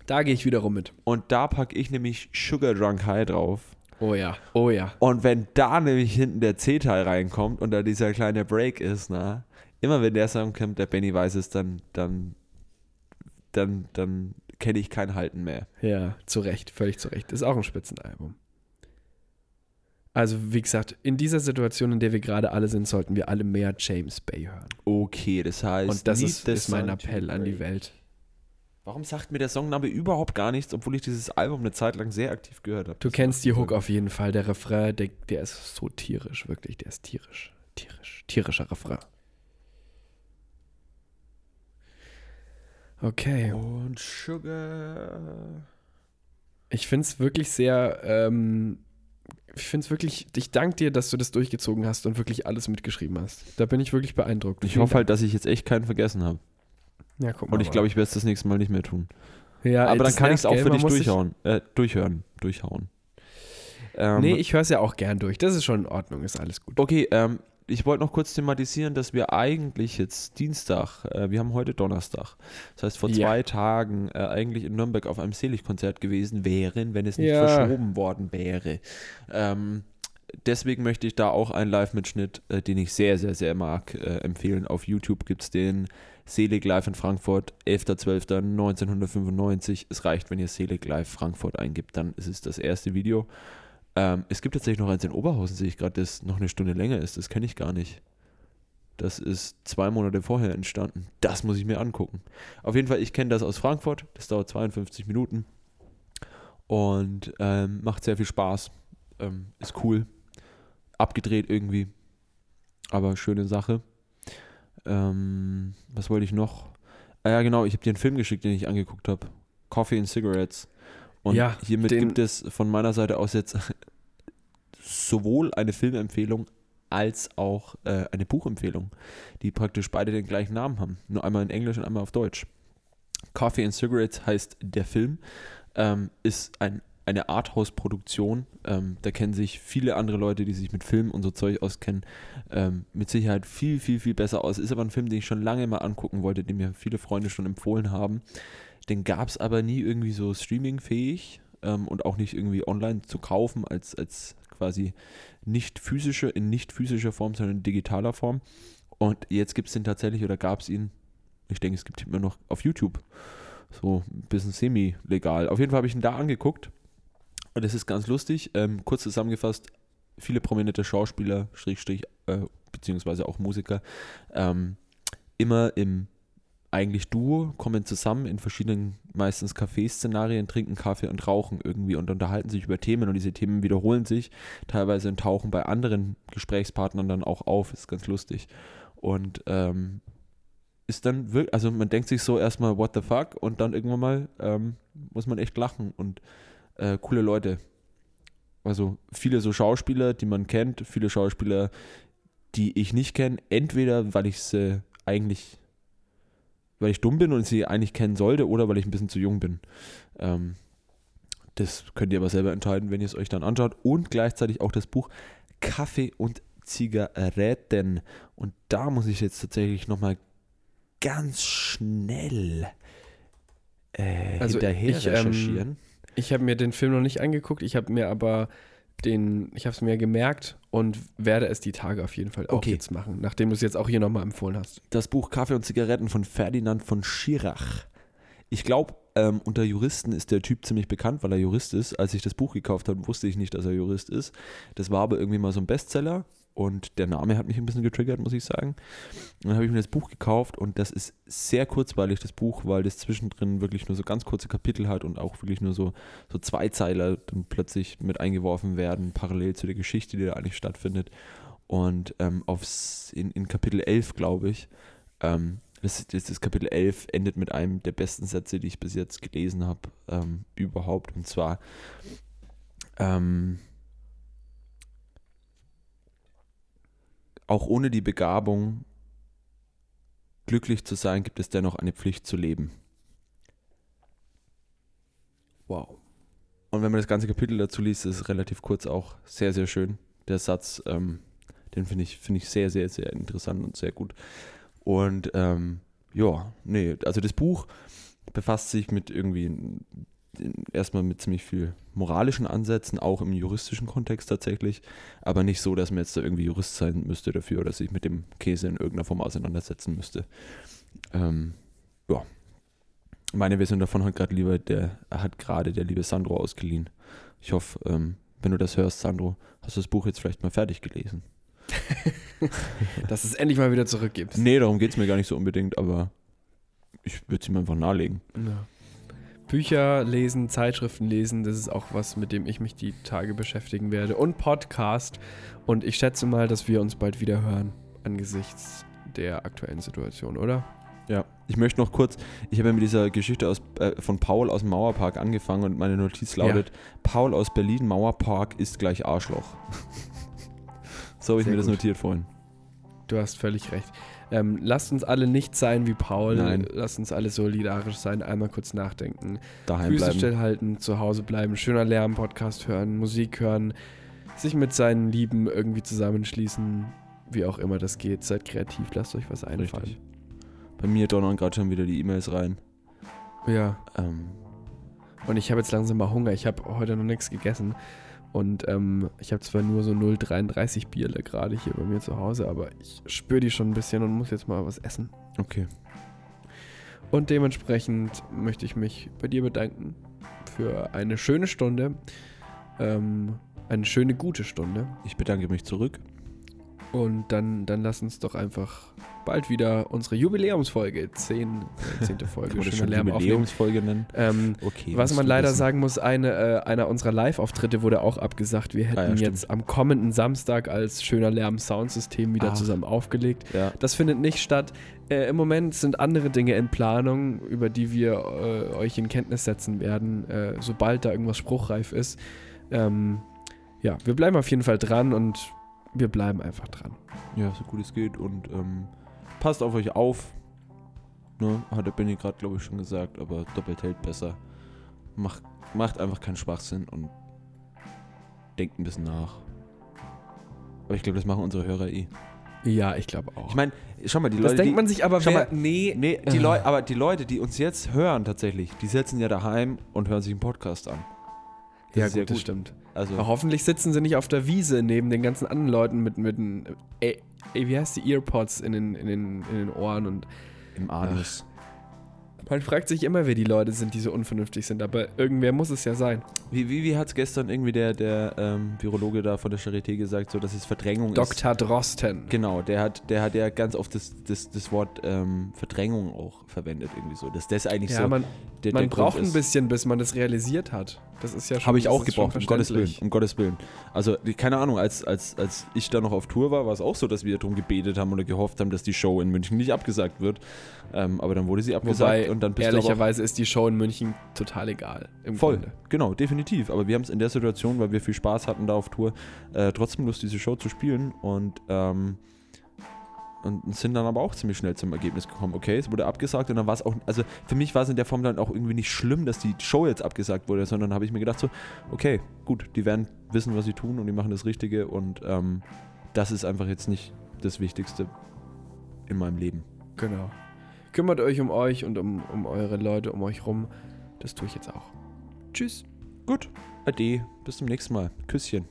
Da gehe ich wiederum mit. Und da packe ich nämlich Sugar Drunk High drauf. Oh ja, oh ja. Und wenn da nämlich hinten der C-Teil reinkommt und da dieser kleine Break ist, na, immer wenn der Song kommt, der Benny weiß es, dann, dann, dann, dann kenne ich kein Halten mehr. Ja, zu Recht, völlig zu Recht. Ist auch ein Spitzenalbum. Also, wie gesagt, in dieser Situation, in der wir gerade alle sind, sollten wir alle mehr James Bay hören. Okay, das heißt, Und das ist, the ist mein Appell an die. Welt. Warum sagt mir der Songname überhaupt gar nichts, obwohl ich dieses Album eine Zeit lang sehr aktiv gehört habe? Du kennst die Hook auf jeden Fall. Der Refrain, der, der ist so tierisch, wirklich. Der ist tierisch. Tierisch. Tierischer Refrain. Okay. Und Sugar. Ich finde es wirklich sehr, ähm, ich finde es wirklich, ich danke dir, dass du das durchgezogen hast und wirklich alles mitgeschrieben hast. Da bin ich wirklich beeindruckt. Ich Vielen hoffe halt, dass ich jetzt echt keinen vergessen habe. Ja, guck mal. Und ich glaube, ich werde es das nächste Mal nicht mehr tun. ja, Aber dann kann ich es auch für dich durchhauen. Äh, durchhören. Durchhauen. Ähm, Nee, ich höre es ja auch gern durch. Das ist schon in Ordnung, ist alles gut. Okay, ähm, ich wollte noch kurz thematisieren, dass wir eigentlich jetzt Dienstag, äh, wir haben heute Donnerstag, das heißt vor Ja. zwei Tagen äh, eigentlich in Nürnberg auf einem Seligkonzert gewesen wären, wenn es nicht Ja. verschoben worden wäre. Ähm, deswegen möchte ich da auch einen Live-Mitschnitt, äh, den ich sehr, sehr, sehr mag, äh, empfehlen. Auf YouTube gibt es den Selig Live in Frankfurt, 11.12.1995. Es reicht, wenn ihr Selig Live Frankfurt eingibt, dann ist es das erste Video. Ähm, es gibt tatsächlich noch eins in Oberhausen, sehe ich gerade, das noch eine Stunde länger ist. Das kenne ich gar nicht. Das ist zwei Monate vorher entstanden. Das muss ich mir angucken. Auf jeden Fall, ich kenne das aus Frankfurt. Das dauert 52 Minuten. Und ähm, macht sehr viel Spaß. Ähm, ist cool. Abgedreht irgendwie. Aber schöne Sache. Ähm, was wollte ich noch? Ah ja, genau, ich habe dir einen Film geschickt, den ich angeguckt habe. Coffee and Cigarettes. Und Ja, hiermit gibt es von meiner Seite aus jetzt sowohl eine Filmempfehlung als auch äh, eine Buchempfehlung, die praktisch beide den gleichen Namen haben. Nur einmal in Englisch und einmal auf Deutsch. Coffee and Cigarettes heißt der Film, ähm, ist ein, eine Arthouse-Produktion. Ähm, da kennen sich viele andere Leute, die sich mit Film und so Zeug auskennen, ähm, mit Sicherheit viel, viel, viel besser aus. Ist aber ein Film, den ich schon lange mal angucken wollte, den mir viele Freunde schon empfohlen haben. Den gab es aber nie irgendwie so streamingfähig ähm, und auch nicht irgendwie online zu kaufen als, als quasi nicht physische, in nicht physischer Form, sondern in digitaler Form. Und jetzt gibt es den tatsächlich oder gab es ihn, ich denke, es gibt ihn immer noch auf YouTube. So ein bisschen semi-legal. Auf jeden Fall habe ich ihn da angeguckt. Und das ist ganz lustig. Ähm, kurz zusammengefasst, viele prominente Schauspieler, Schrägstrich, äh, beziehungsweise auch Musiker, ähm, immer im eigentlich Duo, kommen zusammen in verschiedenen, meistens Café-Szenarien, trinken Kaffee und rauchen irgendwie und unterhalten sich über Themen und diese Themen wiederholen sich teilweise und tauchen bei anderen Gesprächspartnern dann auch auf. Ist ganz lustig. Und ähm, ist dann wirklich, also man denkt sich so erstmal, what the fuck, und dann irgendwann mal ähm, muss man echt lachen und äh, coole Leute. Also viele so Schauspieler, die man kennt, viele Schauspieler, die ich nicht kenne, entweder weil ich sie eigentlich, weil ich dumm bin und sie eigentlich kennen sollte, oder weil ich ein bisschen zu jung bin. Ähm, das könnt ihr aber selber entscheiden, wenn ihr es euch dann anschaut. Und gleichzeitig auch das Buch Kaffee und Zigaretten. Und da muss ich jetzt tatsächlich nochmal ganz schnell äh, also hinterher ich, ähm, recherchieren. Ähm, ich habe mir den Film noch nicht angeguckt, ich habe mir aber den, ich habe es mir gemerkt und werde es die Tage auf jeden Fall auch okay. jetzt machen, nachdem du es jetzt auch hier nochmal empfohlen hast. Das Buch Kaffee und Zigaretten von Ferdinand von Schirach. Ich glaube, ähm, unter Juristen ist der Typ ziemlich bekannt, weil er Jurist ist. Als ich das Buch gekauft habe, wusste ich nicht, dass er Jurist ist. Das war aber irgendwie mal so ein Bestseller und der Name hat mich ein bisschen getriggert, muss ich sagen. Dann habe ich mir das Buch gekauft und das ist sehr kurzweilig, das Buch, weil das zwischendrin wirklich nur so ganz kurze Kapitel hat und auch wirklich nur so, so Zweizeiler dann plötzlich mit eingeworfen werden, parallel zu der Geschichte, die da eigentlich stattfindet. Und ähm, aufs, in, in Kapitel 11, glaube ich, ähm, das, das, das, Kapitel 11 endet mit einem der besten Sätze, die ich bis jetzt gelesen habe, ähm, überhaupt. Und zwar, ähm, auch ohne die Begabung, glücklich zu sein, gibt es dennoch eine Pflicht zu leben. Wow. Und wenn man das ganze Kapitel dazu liest, ist es relativ kurz auch sehr, sehr schön. Der Satz, ähm, den finde ich, find ich sehr, sehr, sehr interessant und sehr gut. Und ähm, ja, nee, also das Buch befasst sich mit irgendwie erstmal mit ziemlich viel moralischen Ansätzen, auch im juristischen Kontext tatsächlich, aber nicht so, dass man jetzt da irgendwie Jurist sein müsste dafür oder sich mit dem Käse in irgendeiner Form auseinandersetzen müsste. Ähm, ja. Meine Version davon hat gerade lieber, der hat gerade der liebe Sandro ausgeliehen. Ich hoffe, ähm, wenn du das hörst, Sandro, hast du das Buch jetzt vielleicht mal fertig gelesen. dass es endlich mal wieder zurückgibst. Nee, darum geht es mir gar nicht so unbedingt, aber ich würde es ihm einfach nahelegen. Ja. Bücher lesen, Zeitschriften lesen, das ist auch was, mit dem ich mich die Tage beschäftigen werde. Und Podcast. Und ich schätze mal, dass wir uns bald wieder hören angesichts der aktuellen Situation, oder? Ja, ich möchte noch kurz, ich habe ja mit dieser Geschichte aus, äh, von Paul aus dem Mauerpark angefangen und meine Notiz lautet, ja. Paul aus Berlin, Mauerpark ist gleich Arschloch. so habe ich Sehr mir gut. das notiert vorhin. Du hast völlig recht. Ähm, lasst uns alle nicht sein wie Paul. Nein. Lasst uns alle solidarisch sein. Einmal kurz nachdenken. Daheim Füße bleiben. stillhalten, zu Hause bleiben, schöner Lärm, Podcast hören, Musik hören, sich mit seinen Lieben irgendwie zusammenschließen. Wie auch immer das geht. Seid kreativ, lasst euch was einfallen. Richtig. Bei mir donnern gerade schon wieder die E-Mails rein. Ja. Ähm. Und ich habe jetzt langsam mal Hunger. Ich habe heute noch nichts gegessen. Und ähm, ich habe zwar nur so 0,33 Bierle gerade hier bei mir zu Hause, aber ich spüre die schon ein bisschen und muss jetzt mal was essen. Okay. Und dementsprechend möchte ich mich bei dir bedanken für eine schöne Stunde. Ähm, eine schöne, gute Stunde. Ich bedanke mich zurück. Und dann, dann lass uns doch einfach bald wieder unsere Jubiläumsfolge, 10, 10. Äh, Folge, schöner Lärm Jubiläumsfolge nennen. Ähm, okay, was man leider wissen. sagen muss, eine, äh, einer unserer Live-Auftritte wurde auch abgesagt. Wir hätten ah, ja, jetzt am kommenden Samstag als schöner Lärm Soundsystem wieder Ach, zusammen aufgelegt. Ja. Das findet nicht statt. Äh, Im Moment sind andere Dinge in Planung, über die wir äh, euch in Kenntnis setzen werden, äh, sobald da irgendwas spruchreif ist. Ähm, ja, wir bleiben auf jeden Fall dran und wir bleiben einfach dran. Ja, so gut es geht und ähm, passt auf euch auf. Ne? Hat der Benny gerade, glaube ich, schon gesagt, aber doppelt hält besser. Macht, macht einfach keinen Schwachsinn und denkt ein bisschen nach. Aber ich glaube, das machen unsere Hörer eh. Ja, ich glaube auch. Ich meine, schau mal, die Leute. Das denkt man sich aber, wer, mal, nee, nee, die. Leute, aber die Leute, die uns jetzt hören tatsächlich, die sitzen ja daheim und hören sich einen Podcast an. Das ja, gut, ja gut, das stimmt. Also Aber hoffentlich sitzen sie nicht auf der Wiese neben den ganzen anderen Leuten mit, mit ey, wie heißt die Earpods in den, in den, in den Ohren und im Anus. Ach, man fragt sich immer, wer die Leute sind, die so unvernünftig sind, aber irgendwer muss es ja sein. Wie, wie, wie hat es gestern irgendwie der, der ähm, Virologe da von der Charité gesagt, so dass es Verdrängung Dr. ist? Dr. Drosten. Genau, der hat, der hat ja ganz oft das, das, das Wort ähm, Verdrängung auch verwendet, irgendwie so. Dass das eigentlich ja, so. Man, der, man der braucht ein bisschen, bis man das realisiert hat. Das ist ja schon. Habe ich auch gebraucht, um Gottes Willen. Um Gottes Willen. Also, keine Ahnung, als, als, als ich da noch auf Tour war, war es auch so, dass wir darum gebetet haben oder gehofft haben, dass die Show in München nicht abgesagt wird. Ähm, aber dann wurde sie abgesagt Wobei, und dann bist ehrlicherweise ist die Show in München total egal. voll, Grunde. genau, definitiv. Aber wir haben es in der Situation, weil wir viel Spaß hatten da auf Tour, äh, trotzdem Lust, diese Show zu spielen und ähm, und sind dann aber auch ziemlich schnell zum Ergebnis gekommen. Okay, es wurde abgesagt und dann war es auch, also für mich war es in der Form dann auch irgendwie nicht schlimm, dass die Show jetzt abgesagt wurde, sondern habe ich mir gedacht so, okay, gut, die werden wissen, was sie tun und die machen das Richtige und ähm, das ist einfach jetzt nicht das Wichtigste in meinem Leben. Genau. Kümmert euch um euch und um, um eure Leute um euch rum. Das tue ich jetzt auch. Tschüss. Gut. Ade. Bis zum nächsten Mal. Küsschen.